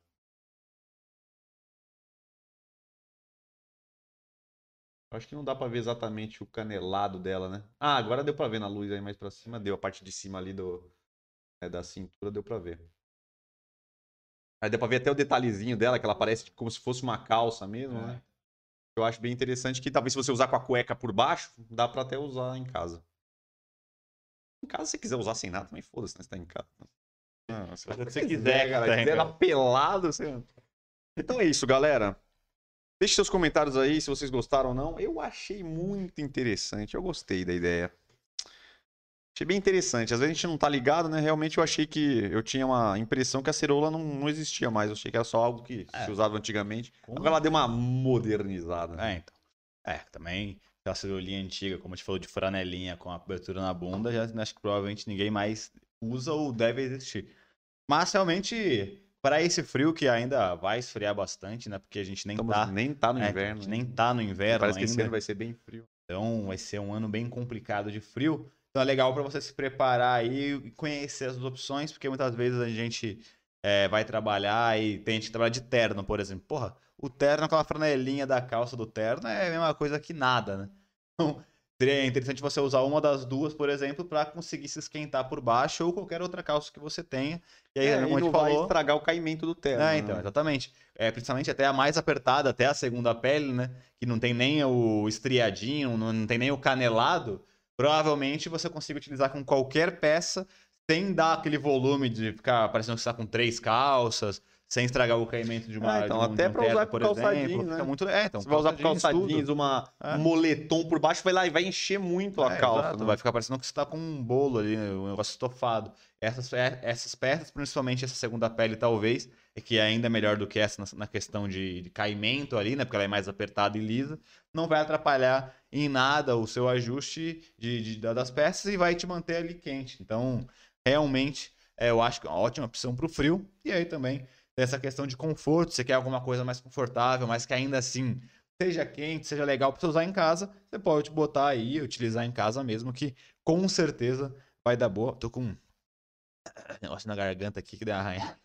Acho que não dá pra ver exatamente o canelado dela, né? Ah, agora deu pra ver na luz aí mais pra cima. Deu a parte de cima ali do, é, da cintura, deu pra ver. Aí deu pra ver até o detalhezinho dela, que ela parece como se fosse uma calça mesmo, É. né? Eu acho bem interessante que talvez se você usar com a cueca por baixo, dá pra até usar em casa. Em casa, se você quiser usar sem nada, também foda-se, né? Você tá em casa. Ah, se você quiser, cara. tá Se quiser dar pelado, você... Então é isso, galera. Deixe seus comentários aí se vocês gostaram ou não. Eu achei muito interessante. Eu gostei da ideia. Achei bem interessante. Às vezes a gente não tá ligado, né? Realmente eu achei que eu tinha uma impressão que a ceroula não, não existia mais. Eu achei que era só algo que É. se usava antigamente. Com- Agora ela deu uma modernizada. né? É, então. É, também aquela cerolinha antiga, como a gente falou, de franelinha com a abertura na bunda, já acho que provavelmente ninguém mais usa ou deve existir. Mas realmente, para esse frio que ainda vai esfriar bastante, né? Porque a gente nem Estamos- tá. nem tá no é, inverno. a gente né? nem tá no inverno Parece que esse ainda. ano vai ser bem frio. Então vai ser um ano bem complicado de frio. Então é legal para você se preparar aí e conhecer as opções, porque muitas vezes a gente é, vai trabalhar e tem gente que trabalha de terno, por exemplo. Porra, o terno, aquela franelinha da calça do terno é a mesma coisa que nada, né? Então seria interessante você usar uma das duas, por exemplo, para conseguir se esquentar por baixo ou qualquer outra calça que você tenha. E aí, É, como a gente vai falou, estragar o caimento do terno. é, então, né? exatamente. É, principalmente até a mais apertada, até a segunda pele, né? Que não tem nem o estriadinho, não tem nem o canelado. Provavelmente você consiga utilizar com qualquer peça sem dar aquele volume de ficar parecendo que você está com três calças, sem estragar o caimento de uma. Ah, então, de um- até terno, usar por calçadinho, exemplo. né? Fica muito. É, então, Você vai usar por calçadinhos, uma, É. um moletom por baixo, vai lá e vai encher muito a É, calça. exato, né? Vai ficar parecendo que você tá com um bolo ali, um negócio estofado. Essas, essas peças, principalmente essa segunda pele, talvez, é que é ainda melhor do que essa na, na questão de, de caimento ali, né? Porque ela é mais apertada e lisa. Não vai atrapalhar em nada o seu ajuste de, de- da- das peças e vai te manter ali quente. Então, realmente, é, eu acho que é uma ótima opção pro frio. E aí também tem essa questão de conforto. Você quer alguma coisa mais confortável, mas que ainda assim seja quente, seja legal para você usar em casa, você pode botar aí, utilizar em casa mesmo, que com certeza vai dar boa. Tô com um negócio na garganta aqui que deu arranha.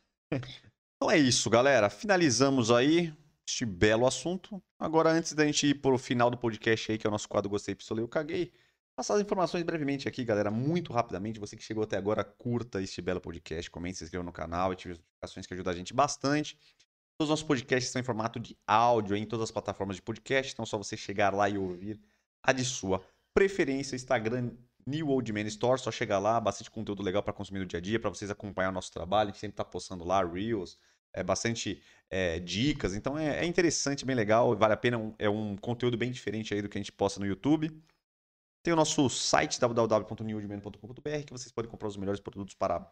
Então é isso, galera. Finalizamos aí este belo assunto. Agora, antes da gente ir pro final do podcast aí, que é o nosso quadro Gostei, Pistolei, eu caguei. Passar as informações brevemente aqui, galera, muito rapidamente. Você que chegou até agora, curta este belo podcast, comente, se inscreva no canal, ative as notificações que ajuda a gente bastante. Todos os nossos podcasts estão em formato de áudio em todas as plataformas de podcast, então é só você chegar lá e ouvir a de sua preferência. Instagram New Old Man Store, só chegar lá, bastante conteúdo legal para consumir no dia a dia, para vocês acompanhar o nosso trabalho. A gente sempre tá postando lá Reels, é, bastante é, dicas, então é, é interessante, bem legal, vale a pena, um- é um conteúdo bem diferente aí do que a gente posta no YouTube. Tem o nosso site www.newoldman.com.br que vocês podem comprar os melhores produtos para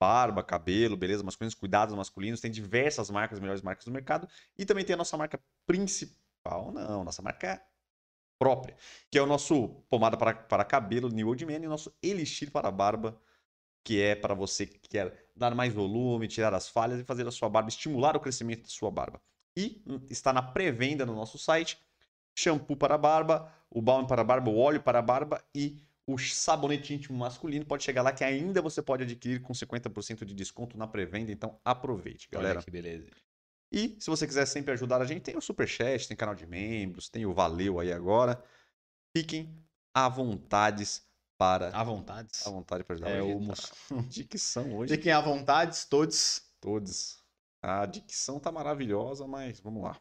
barba, cabelo, beleza, masculinos, cuidados masculinos. Tem diversas marcas, melhores marcas do mercado. E também tem a nossa marca principal, não, nossa marca própria, que é o nosso pomada para, para cabelo New Old Man e o nosso elixir para barba, que é para você que quer dar mais volume, tirar as falhas e fazer a sua barba, estimular o crescimento da sua barba. E hum, está na pré-venda no nosso site shampoo para barba, o balm para barba, o óleo para barba e o sabonete íntimo masculino. Pode chegar lá que ainda você pode adquirir com 50% de desconto na pré-venda, então aproveite, galera. Olha que beleza. E se você quiser sempre ajudar a gente, tem o Superchat, tem canal de membros, tem o Valeu aí agora. Fiquem à vontades para... À vontade. À vontade para ajudar É a o moço. Dicção hoje, Fiquem à vontade, todos. todos. A dicção tá maravilhosa, mas vamos lá.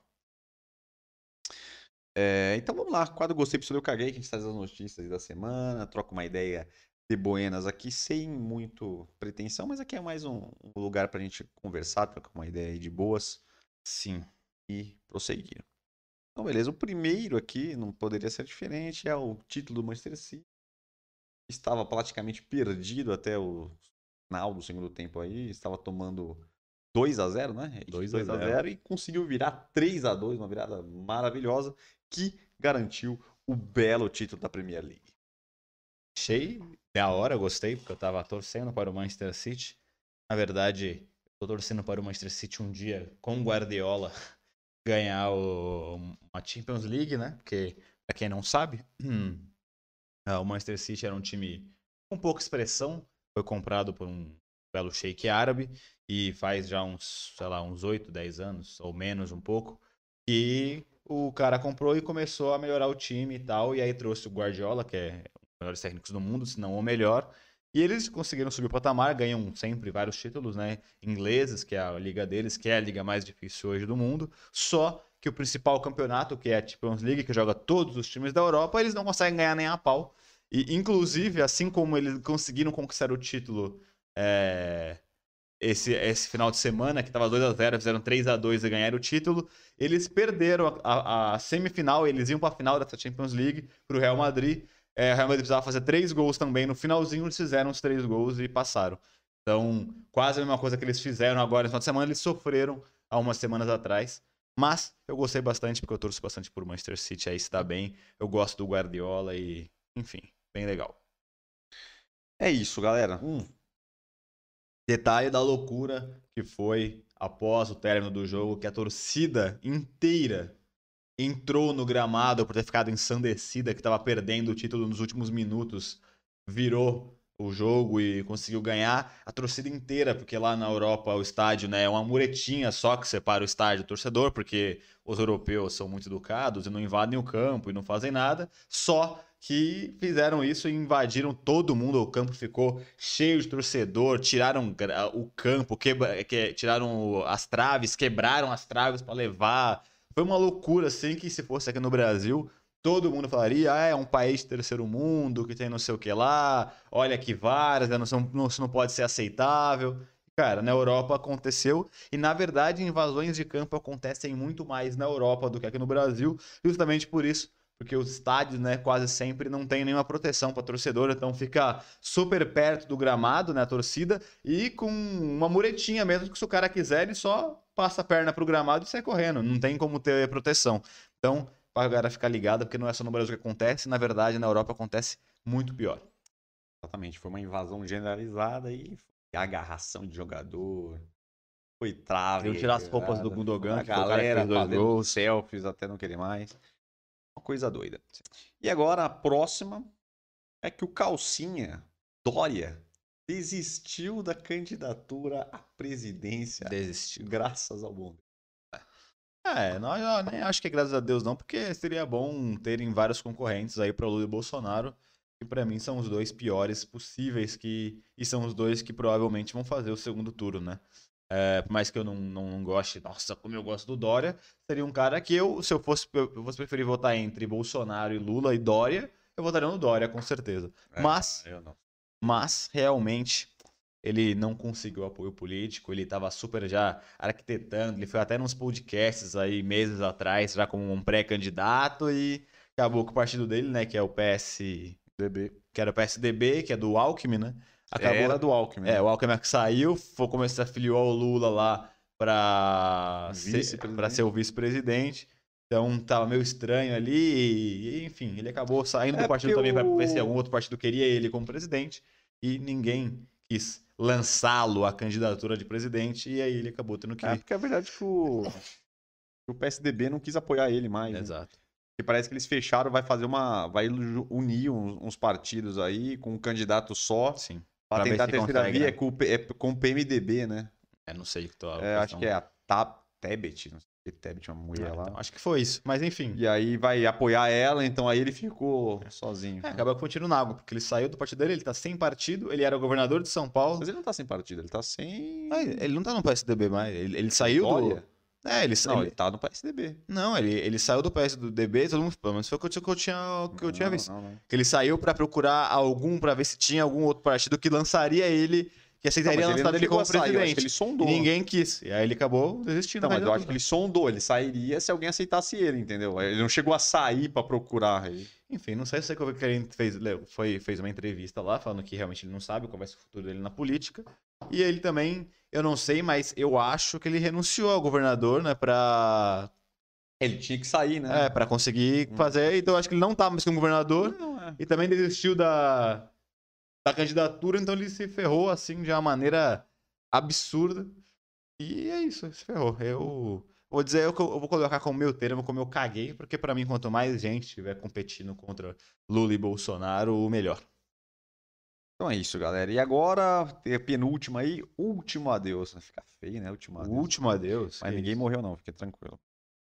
É, então vamos lá, quadro Gostei, Pistolei, eu caguei, que a gente traz as notícias da semana, troca uma ideia de buenas aqui, sem muito pretensão, mas aqui é mais um, um lugar pra gente conversar, trocar uma ideia aí de boas Sim. e prosseguir. Então beleza, o primeiro aqui, não poderia ser diferente, é o título do Manchester City. Estava praticamente perdido até o final do segundo tempo aí, estava tomando 2 a 0 né? 2 a 2 a 0 e conseguiu virar 3 a 2 uma virada maravilhosa que garantiu o belo título da Premier League. Achei da hora, gostei, porque eu tava torcendo para o Manchester City. Na verdade, eu tô torcendo para o Manchester City um dia com o Guardiola ganhar o, uma Champions League, né? Porque, pra quem não sabe, ah, o Manchester City era um time com pouca expressão, foi comprado por um belo sheik árabe e faz já uns, sei lá, uns 8, 10 anos, ou menos um pouco, E o cara comprou e começou a melhorar o time e tal. E aí trouxe o Guardiola, que é um dos melhores técnicos do mundo, se não o melhor. E eles conseguiram subir o patamar, ganham sempre vários títulos, né? Ingleses, que é a liga deles, que é a liga mais difícil hoje do mundo. Só que o principal campeonato, que é a Champions League, que joga todos os times da Europa, eles não conseguem ganhar nem a pau. E, inclusive, assim como eles conseguiram conquistar o título é, esse, esse final de semana, que estava 2x0, fizeram 3x2 e ganharam o título, eles perderam a, a, a semifinal, eles iam para a final dessa Champions League para o Real Madrid. É, o Real Madrid precisava fazer três gols também. No finalzinho, eles fizeram os três gols e passaram. Então, quase a mesma coisa que eles fizeram agora no final de semana, eles sofreram há umas semanas atrás. Mas eu gostei bastante, porque eu torço bastante por Manchester City, aí está bem. Eu gosto do Guardiola e, enfim, bem legal. É isso, galera. Hum. Detalhe da loucura que foi após o término do jogo, que a torcida inteira entrou no gramado por ter ficado ensandecida, que estava perdendo o título nos últimos minutos, virou o jogo e conseguiu ganhar a torcida inteira, porque lá na Europa o estádio né, é uma muretinha só que separa o estádio do torcedor, porque os europeus são muito educados e não invadem o campo e não fazem nada, só que fizeram isso e invadiram todo mundo, o campo ficou cheio de torcedor, tiraram o campo, quebra, que, tiraram as traves, quebraram as traves para levar. Foi uma loucura assim que se fosse aqui no Brasil, todo mundo falaria, ah, é um país terceiro mundo, que tem não sei o que lá, olha que várias, né, não, não, isso não pode ser aceitável. Cara, na Europa aconteceu, e na verdade invasões de campo acontecem muito mais na Europa do que aqui no Brasil, justamente por isso, porque os estádios, né, quase sempre não tem nenhuma proteção para torcedor, então fica super perto do gramado, né, a torcida, e com uma muretinha mesmo, que se o cara quiser, ele só passa a perna pro gramado e sai correndo, não tem como ter proteção. Então, para a galera ficar ligada, porque não é só no Brasil que acontece, na verdade, na Europa acontece muito pior. Exatamente, foi uma invasão generalizada e agarração de jogador. Foi trave. Queriam tirar as roupas do Gundogan, a galera fazendo gols. selfies até não querer mais. Uma coisa doida. E agora a próxima é que o Calcinha Dória desistiu da candidatura à presidência. Desistiu. Graças ao bom é, não, eu nem acho que é graças a Deus não, porque seria bom terem vários concorrentes aí para Lula e Bolsonaro, que para mim são os dois piores possíveis que e são os dois que provavelmente vão fazer o segundo turno, né? É, por mais que eu não, não, não, goste, nossa, como eu gosto do Dória, seria um cara que eu, se eu fosse, eu fosse preferir votar entre Bolsonaro e Lula e Dória, eu votaria no Dória, com certeza. É, mas, mas, realmente, ele não conseguiu apoio político, ele estava super já arquitetando, ele foi até nos podcasts aí meses atrás, já como um pré-candidato e acabou com o partido dele, né, que é o PSDB, que era o PSDB, que é do Alckmin, né? Acabou, era do Alckmin. É, o Alckmin é que saiu, foi começar a filiar o Lula lá para ser, ser o vice-presidente. Então tava meio estranho ali, e, enfim, ele acabou saindo é do partido também para ver se algum outro partido queria ele como presidente, e ninguém quis lançá-lo à candidatura de presidente e aí ele acabou tendo que. É porque é verdade que o, o PSDB não quis apoiar ele mais. Né? Exato. Porque parece que eles fecharam, vai fazer uma. vai unir uns, uns partidos aí com um candidato só. Sim. Pra, pra tentar a terceira consegue, via né? é, com, é com o PMDB, né? É, não sei o que tô. É, acho que é a Tab, Tebet, não sei. Tebet, uma mulher é, lá. Então, acho que foi isso, mas enfim. E aí vai apoiar ela, então aí ele ficou sozinho. É, acaba com tiro na água, porque ele saiu do partido dele, ele tá sem partido, ele era governador de São Paulo. Mas ele não tá sem partido, ele tá sem. Ah, ele não tá no PSDB mais, ele, ele saiu Olha. do. É, ele, não, ele, ele tá no PSDB. Não, ele, ele saiu do PSDB, todo mundo, pelo menos foi o que eu, que eu tinha, que eu tinha visto. Não, não. Que ele saiu para procurar algum, para ver se tinha algum outro partido que lançaria ele que aceitaria lançar ele, ele como presidente. ele sondou. Ninguém quis. E aí ele acabou desistindo. Não, mas eu acho que ele sondou. Ele sairia se alguém aceitasse ele, entendeu? Ele não chegou a sair para procurar ele. Enfim, não sei se você que ele fez, foi, fez uma entrevista lá falando que realmente ele não sabe qual vai ser o futuro dele na política. E ele também, eu não sei, mas eu acho que ele renunciou ao governador, né, pra ele tinha que sair, né? É, pra conseguir hum. fazer. Então eu acho que ele não tá mais como governador. Não, é. E também desistiu da, da candidatura, então ele se ferrou assim de uma maneira absurda. E é isso, se ferrou. Eu vou dizer, eu, eu vou colocar como meu termo, como eu caguei, porque para mim, quanto mais gente estiver competindo contra Lula e Bolsonaro, o melhor. Então é isso, galera. E agora, a penúltima aí, último adeus. Fica feio, né? Último adeus. Último adeus. Mas ninguém isso. morreu, não, fique tranquilo.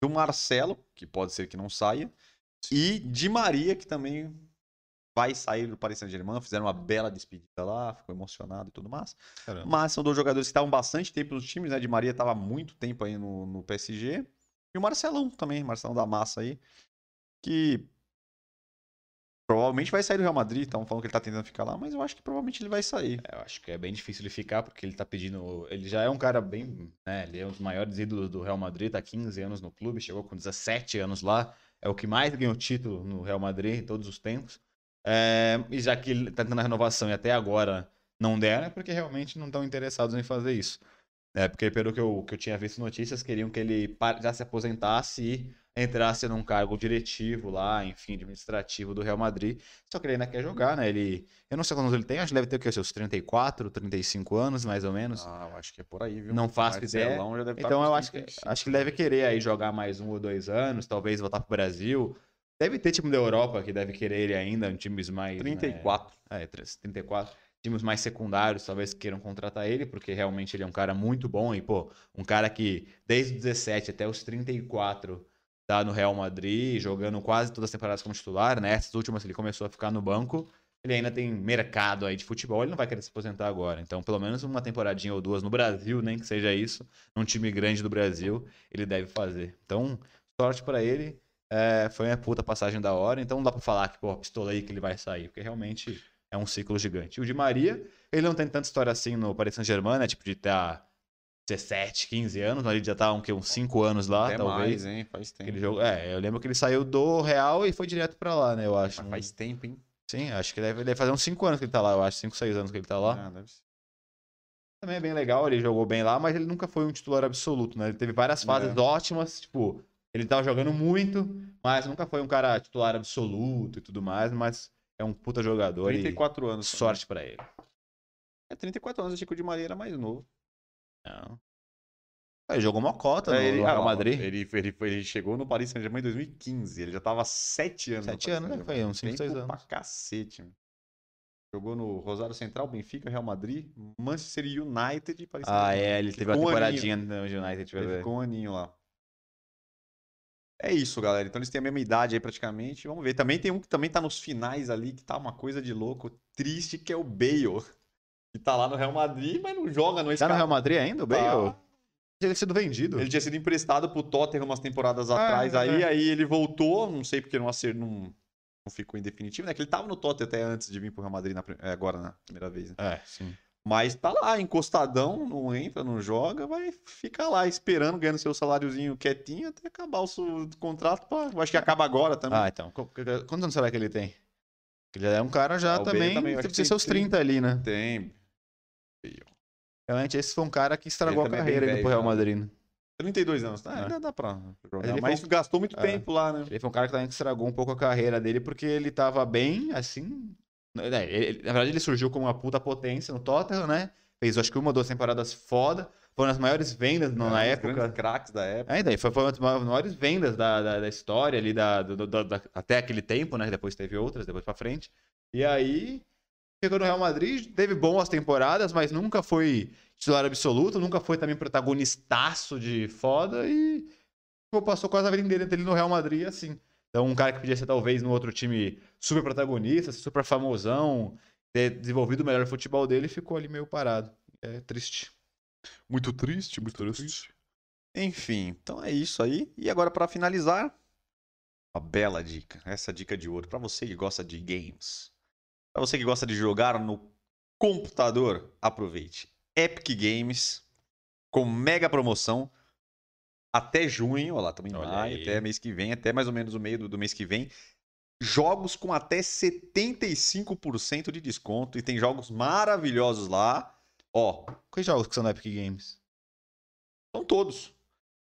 do Marcelo, que pode ser que não saia, e de Maria, que também vai sair do Paris Saint-Germain. Fizeram uma bela despedida lá, ficou emocionado e tudo mais. Caramba. Mas são dois jogadores que estavam bastante tempo nos times, né? De Maria estava muito tempo aí no, no PSG. E o Marcelão também, Marcelão da Massa aí, que provavelmente vai sair do Real Madrid. Estavam falando que ele tá tentando ficar lá, mas eu acho que provavelmente ele vai sair. É, Eu acho que é bem difícil ele ficar, porque ele tá pedindo. Ele já é um cara bem. Né, ele é um dos maiores ídolos do Real Madrid, tá 15 anos no clube, chegou com 17 anos lá. É o que mais ganhou título no Real Madrid em todos os tempos. É, e já que ele tá tentando a renovação e até agora não deram, é porque realmente não estão interessados em fazer isso. É, porque pelo que eu, que eu tinha visto notícias, queriam que ele já se aposentasse e entrasse num cargo diretivo lá, enfim, administrativo do Real Madrid. Só que ele ainda quer jogar, né? Ele, eu não sei quantos anos ele tem, acho que deve ter o quê? Seus 34, 35 anos, mais ou menos. Ah, eu acho que é por aí, viu? Não faço ideia. Tá Então eu acho que, 35. acho que ele deve querer aí jogar mais um ou dois anos, talvez voltar pro Brasil. Deve ter time da Europa que deve querer ele ainda, times mais. né, 34. é, 34. Times mais secundários talvez queiram contratar ele, porque realmente ele é um cara muito bom. E, pô, um cara que desde os 17 até os 34 tá no Real Madrid, jogando quase todas as temporadas como titular, né? Essas últimas ele começou a ficar no banco. Ele ainda tem mercado aí de futebol, ele não vai querer se aposentar agora. Então, pelo menos uma temporadinha ou duas no Brasil, nem que seja isso, num time grande do Brasil, ele deve fazer. Então, sorte pra ele. É, foi uma puta passagem da hora, então não dá pra falar que, pô, pistola aí que ele vai sair, porque realmente é um ciclo gigante. E o de Maria, ele não tem tanta história assim no Paris Saint-Germain, né? Tipo, de estar 17, 15 anos, mas ele já tá um, que, uns 5 anos lá, Até talvez. mais, hein? Faz tempo. Aquele jogo, é, eu lembro que ele saiu do Real e foi direto pra lá, né? Eu acho. Mas faz tempo, hein? Sim, acho que deve, deve fazer uns 5 anos que ele tá lá, eu acho, 5, 6 anos que ele tá lá. Ah, deve ser. Também é bem legal, ele jogou bem lá, mas ele nunca foi um titular absoluto, né? Ele teve várias fases É. ótimas, tipo, ele tava jogando muito, mas nunca foi um cara titular absoluto e tudo mais, mas é um puta jogador 34 e anos. sorte pra ele. É 34 anos, achei que o Di Maria era mais novo. Não. Ele jogou uma cota É, no, ele, no ah, Real Madrid. Ele, ele, ele chegou no Paris Saint-Germain em 2015. Ele já tava 7 anos. no Sete Paris anos, né? Foi uns cinco, Tempo seis Pra anos. cacete, mano. Jogou no Rosário Central, Benfica, Real Madrid, Manchester United e Paris Ah, Saint-Germain. é, ele teve uma um temporadinha no United, Ele ficou um aninho lá. É isso, galera. Então eles têm a mesma idade aí praticamente. Vamos ver. Também tem um que também tá nos finais ali, que tá uma coisa de louco, triste, que é o Bale. Que tá lá no Real Madrid, mas não joga no Tá no Real Madrid ainda, o Tá. Bale? Ele sido vendido. Ele tinha sido emprestado pro Tottenham umas temporadas Ah, atrás é. aí, aí ele voltou, não sei porque não acer, não, não ficou em definitivo, né? Que ele tava no Tottenham até antes de vir pro Real Madrid na é, agora na primeira vez, né? É, sim. Mas tá lá, encostadão, não entra, não joga, vai ficar lá esperando, ganhando seu saláriozinho quietinho até acabar o su- contrato. Pra... Acho que acaba agora também. Ah, então. qu- qu- Quantos anos será que ele tem? Ele é um cara já Ah, Bale também. deve que ser tem seus 30 ali, né? Tem. Realmente, esse foi um cara que estragou a é carreira indo pro velho Real já. Madrid. né? 32 anos, tá? É. Ainda dá pra jogar. Mas gastou muito É. tempo lá, né? Ele foi um cara que também estragou um pouco a carreira dele, porque ele tava bem, assim. Né, ele- ele- na verdade, ele surgiu como uma puta potência no Tottenham, né? Fez acho que uma ou duas temporadas foda. Foi uma das maiores vendas na É, dos época. craques da época. Ainda, foi, foi uma das maiores vendas da, da, da história ali, da, do- do- da- até aquele tempo, né? Depois teve outras, depois pra frente. E aí, chegou no Real Madrid, teve boas temporadas, mas nunca foi titular absoluto, nunca foi também protagonistaço de foda e passou quase a vida inteira dele no Real Madrid, assim. Então, um cara que podia ser talvez no outro time super protagonista, super famosão, ter desenvolvido o melhor futebol dele, ficou ali meio parado. É triste. Muito triste, muito triste. Enfim, então é isso aí. E agora, pra finalizar, uma bela dica. Essa dica de ouro. Pra você que gosta de games. Pra você que gosta de jogar no computador, aproveite. Epic Games, com mega promoção. Até junho, olha lá, estamos em maio, até mês que vem, até mais ou menos o meio do, do mês que vem. Jogos com até 75% de desconto. E tem jogos maravilhosos lá. Ó, Quais jogos que são da Epic Games? São todos.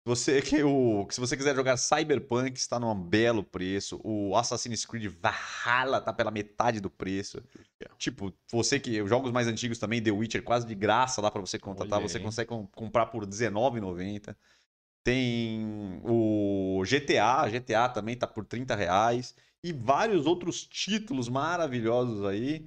Você que o que se você quiser jogar Cyberpunk está num belo preço. O Assassin's Creed Valhalla tá pela metade do preço. Tipo, você que os jogos mais antigos também, The Witcher quase de graça lá para você contratar, você consegue com- comprar por R$19,90. Tem o GTA, GTA também tá por 30 reais. E vários outros títulos maravilhosos aí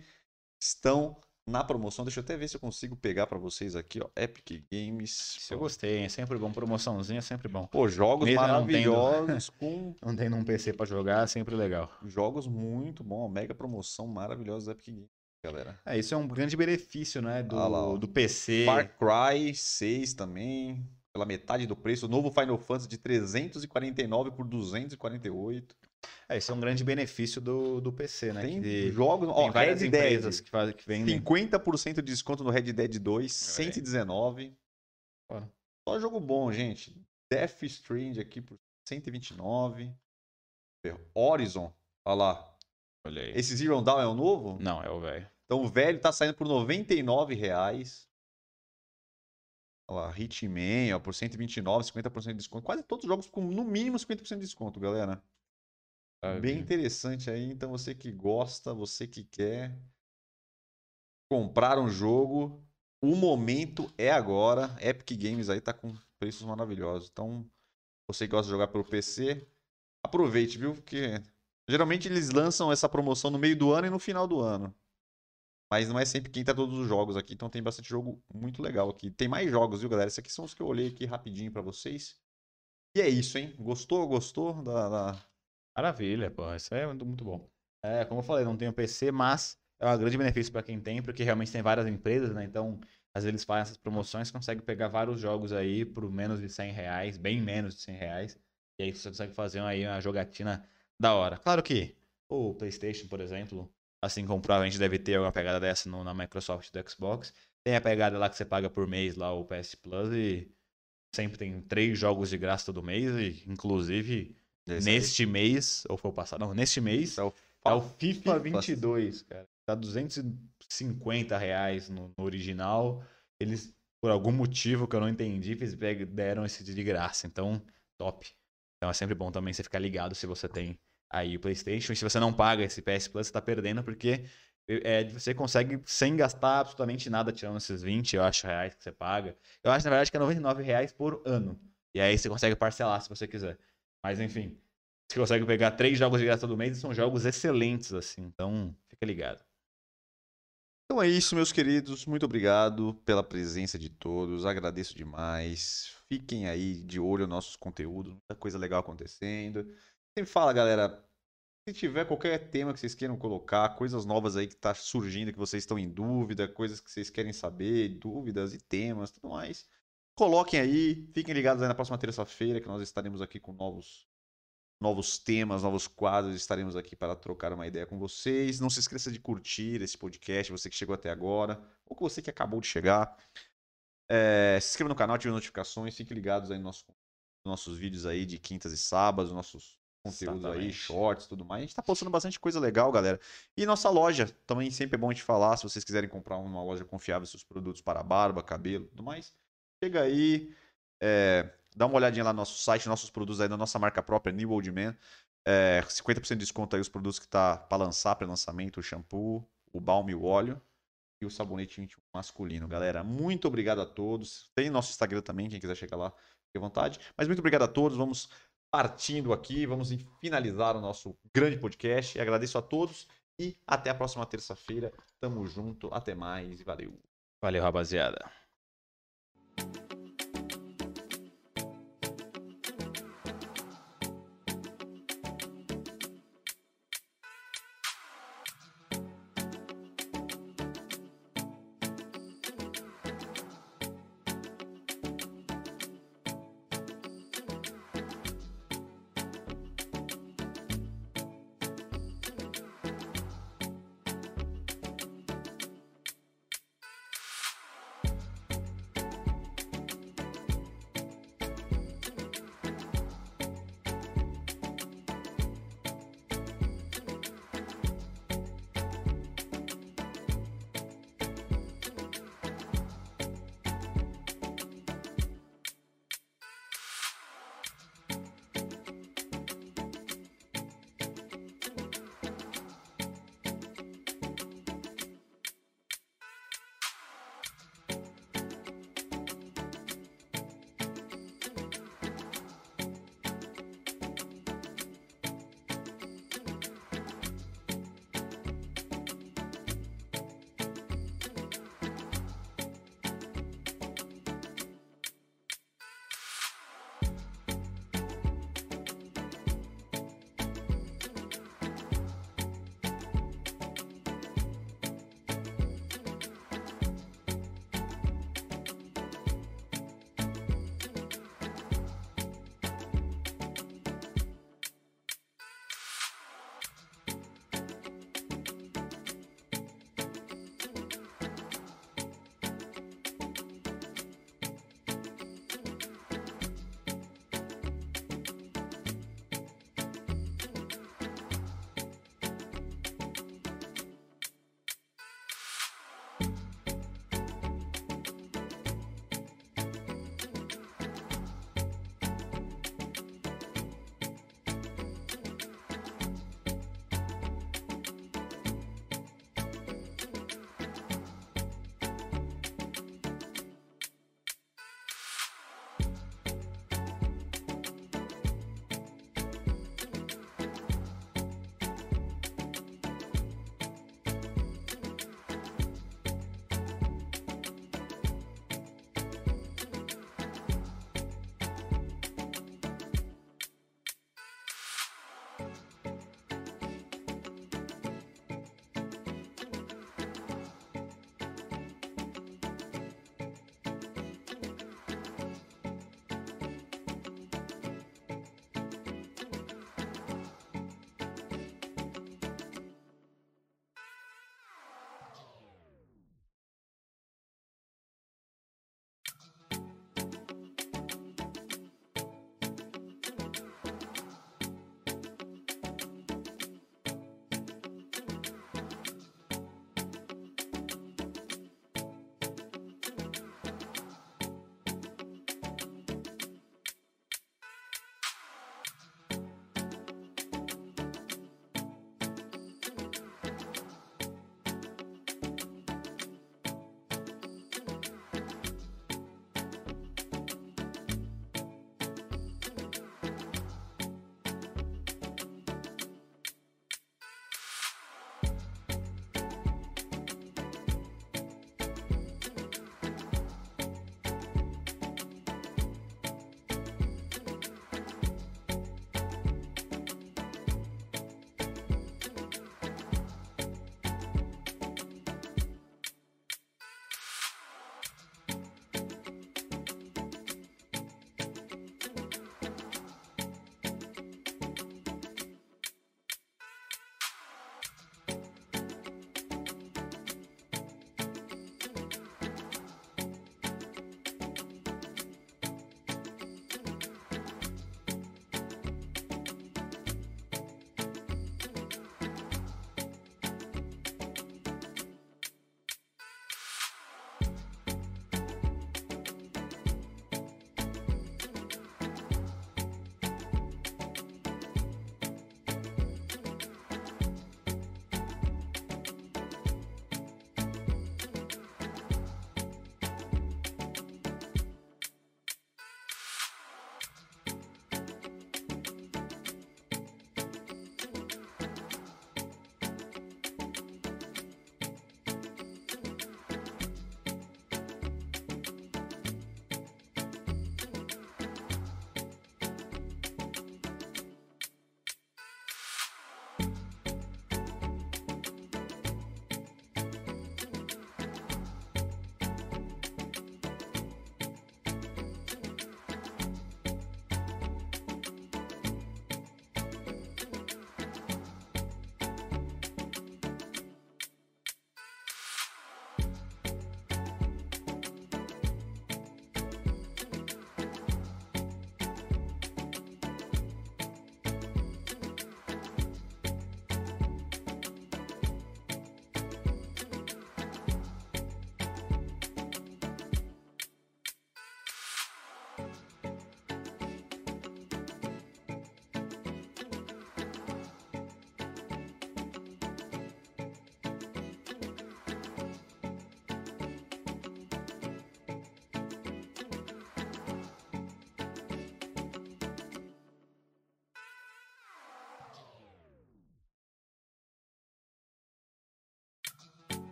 estão na promoção. Deixa eu até ver se eu consigo pegar pra vocês aqui, ó. Epic Games. Isso eu gostei, é sempre bom. Promoçãozinha é sempre bom. Pô, jogos Mesmo não tendo- maravilhosos com Não tem num PC pra jogar, é sempre legal. jogos muito bons. Mega promoção maravilhosa da Epic Games, galera. É, isso é um grande benefício, né? Do, Ah lá, do PC. Far Cry 6 também, pela metade do preço. O novo Final Fantasy de 349 por 248. É, isso é um grande benefício do, do PC, né? Tem que jogos, tem ó, várias Red empresas Dead, que, fazem, que vendem. 50% de desconto no Red Dead 2, Olha aí. 119. Ó. Só jogo bom, gente. Death Strand aqui por 129. Horizon, olha lá. Olha aí. Esse Zero Dawn é o novo? Não, é o velho. Então o velho tá saindo por 99 reais. Olha lá, Hitman, ó, por 129, 50% de desconto. Quase todos os jogos com no mínimo 50% de desconto, galera. Tá Bem interessante aí. Então você que gosta, você que quer comprar um jogo, o momento é agora. Epic Games aí tá com preços maravilhosos. Então, você que gosta de jogar pelo PC, aproveite, viu? Porque geralmente eles lançam essa promoção no meio do ano e no final do ano. Mas não é sempre quem tá todos os jogos aqui, então tem bastante jogo muito legal aqui. Tem mais jogos, viu, galera? Esses aqui são os que eu olhei aqui rapidinho pra vocês. E é isso, hein? Gostou? Gostou da- da, Maravilha, pô. Isso é muito, muito bom. É, como eu falei, não tenho PC, mas é um grande benefício pra quem tem, porque realmente tem várias empresas, né? Então, às vezes eles fazem essas promoções, consegue pegar vários jogos aí por menos de 100 reais, bem menos de 100 reais. E aí você consegue fazer aí uma jogatina da hora. Claro que o PlayStation, por exemplo, assim como provavelmente deve ter uma pegada dessa no- na Microsoft do Xbox, tem a pegada lá que você paga por mês, lá o PS Plus, e sempre tem três jogos de graça todo mês, e inclusive Esse aí. neste mês, ou foi o passado? Não, neste mês, é o tá o Fa- FIFA FIFA. 22, cara. Tá 250 reais no, no original. Eles, por algum motivo que eu não entendi, eles deram esse de graça. Então, top. Então é sempre bom também você ficar ligado se você tem aí o PlayStation. E se você não paga esse PS Plus, você tá perdendo, porque é, você consegue sem gastar absolutamente nada, tirando esses 20, eu acho, reais que você paga. Eu acho, na verdade, que é 99 reais por ano. E aí você consegue parcelar se você quiser. Mas enfim, você consegue pegar três jogos de graça todo mês e são jogos excelentes, assim. Então, fica ligado. Então é isso, meus queridos. Muito obrigado pela presença de todos. Agradeço demais. Fiquem aí de olho nos nossos conteúdos. Muita coisa legal acontecendo. Sempre fala, galera. Se tiver qualquer tema que vocês queiram colocar, coisas novas aí que tá surgindo, que vocês estão em dúvida, coisas que vocês querem saber, dúvidas e temas, tudo mais. Coloquem aí. Fiquem ligados aí na próxima terça-feira, que nós estaremos aqui com novos novos temas, novos quadros. Estaremos aqui para trocar uma ideia com vocês. Não se esqueça de curtir esse podcast, você que chegou até agora, ou que você que acabou de chegar. É, se inscreva no canal, ative as notificações, fiquem ligados aí nos nossos, nossos vídeos aí de quintas e sábados, nossos conteúdos aí, Exatamente. shorts tudo mais. A gente tá postando bastante coisa legal, galera. E nossa loja, também sempre é bom de falar, se vocês quiserem comprar uma loja confiável, seus produtos para barba, cabelo tudo mais, chega aí, é, dá uma olhadinha lá no nosso site, nossos produtos aí da nossa marca própria, New Old Man. É, 50% de desconto aí os produtos que tá para lançar, para lançamento, o shampoo, o balm e o óleo e o sabonete íntimo masculino, galera. Muito obrigado a todos. Tem nosso Instagram também, quem quiser chegar lá, fique à vontade. Mas muito obrigado a todos. Vamos partindo aqui, vamos finalizar o nosso grande podcast. Agradeço a todos e até a próxima terça-feira. Tamo junto, até mais e valeu. Valeu, rapaziada.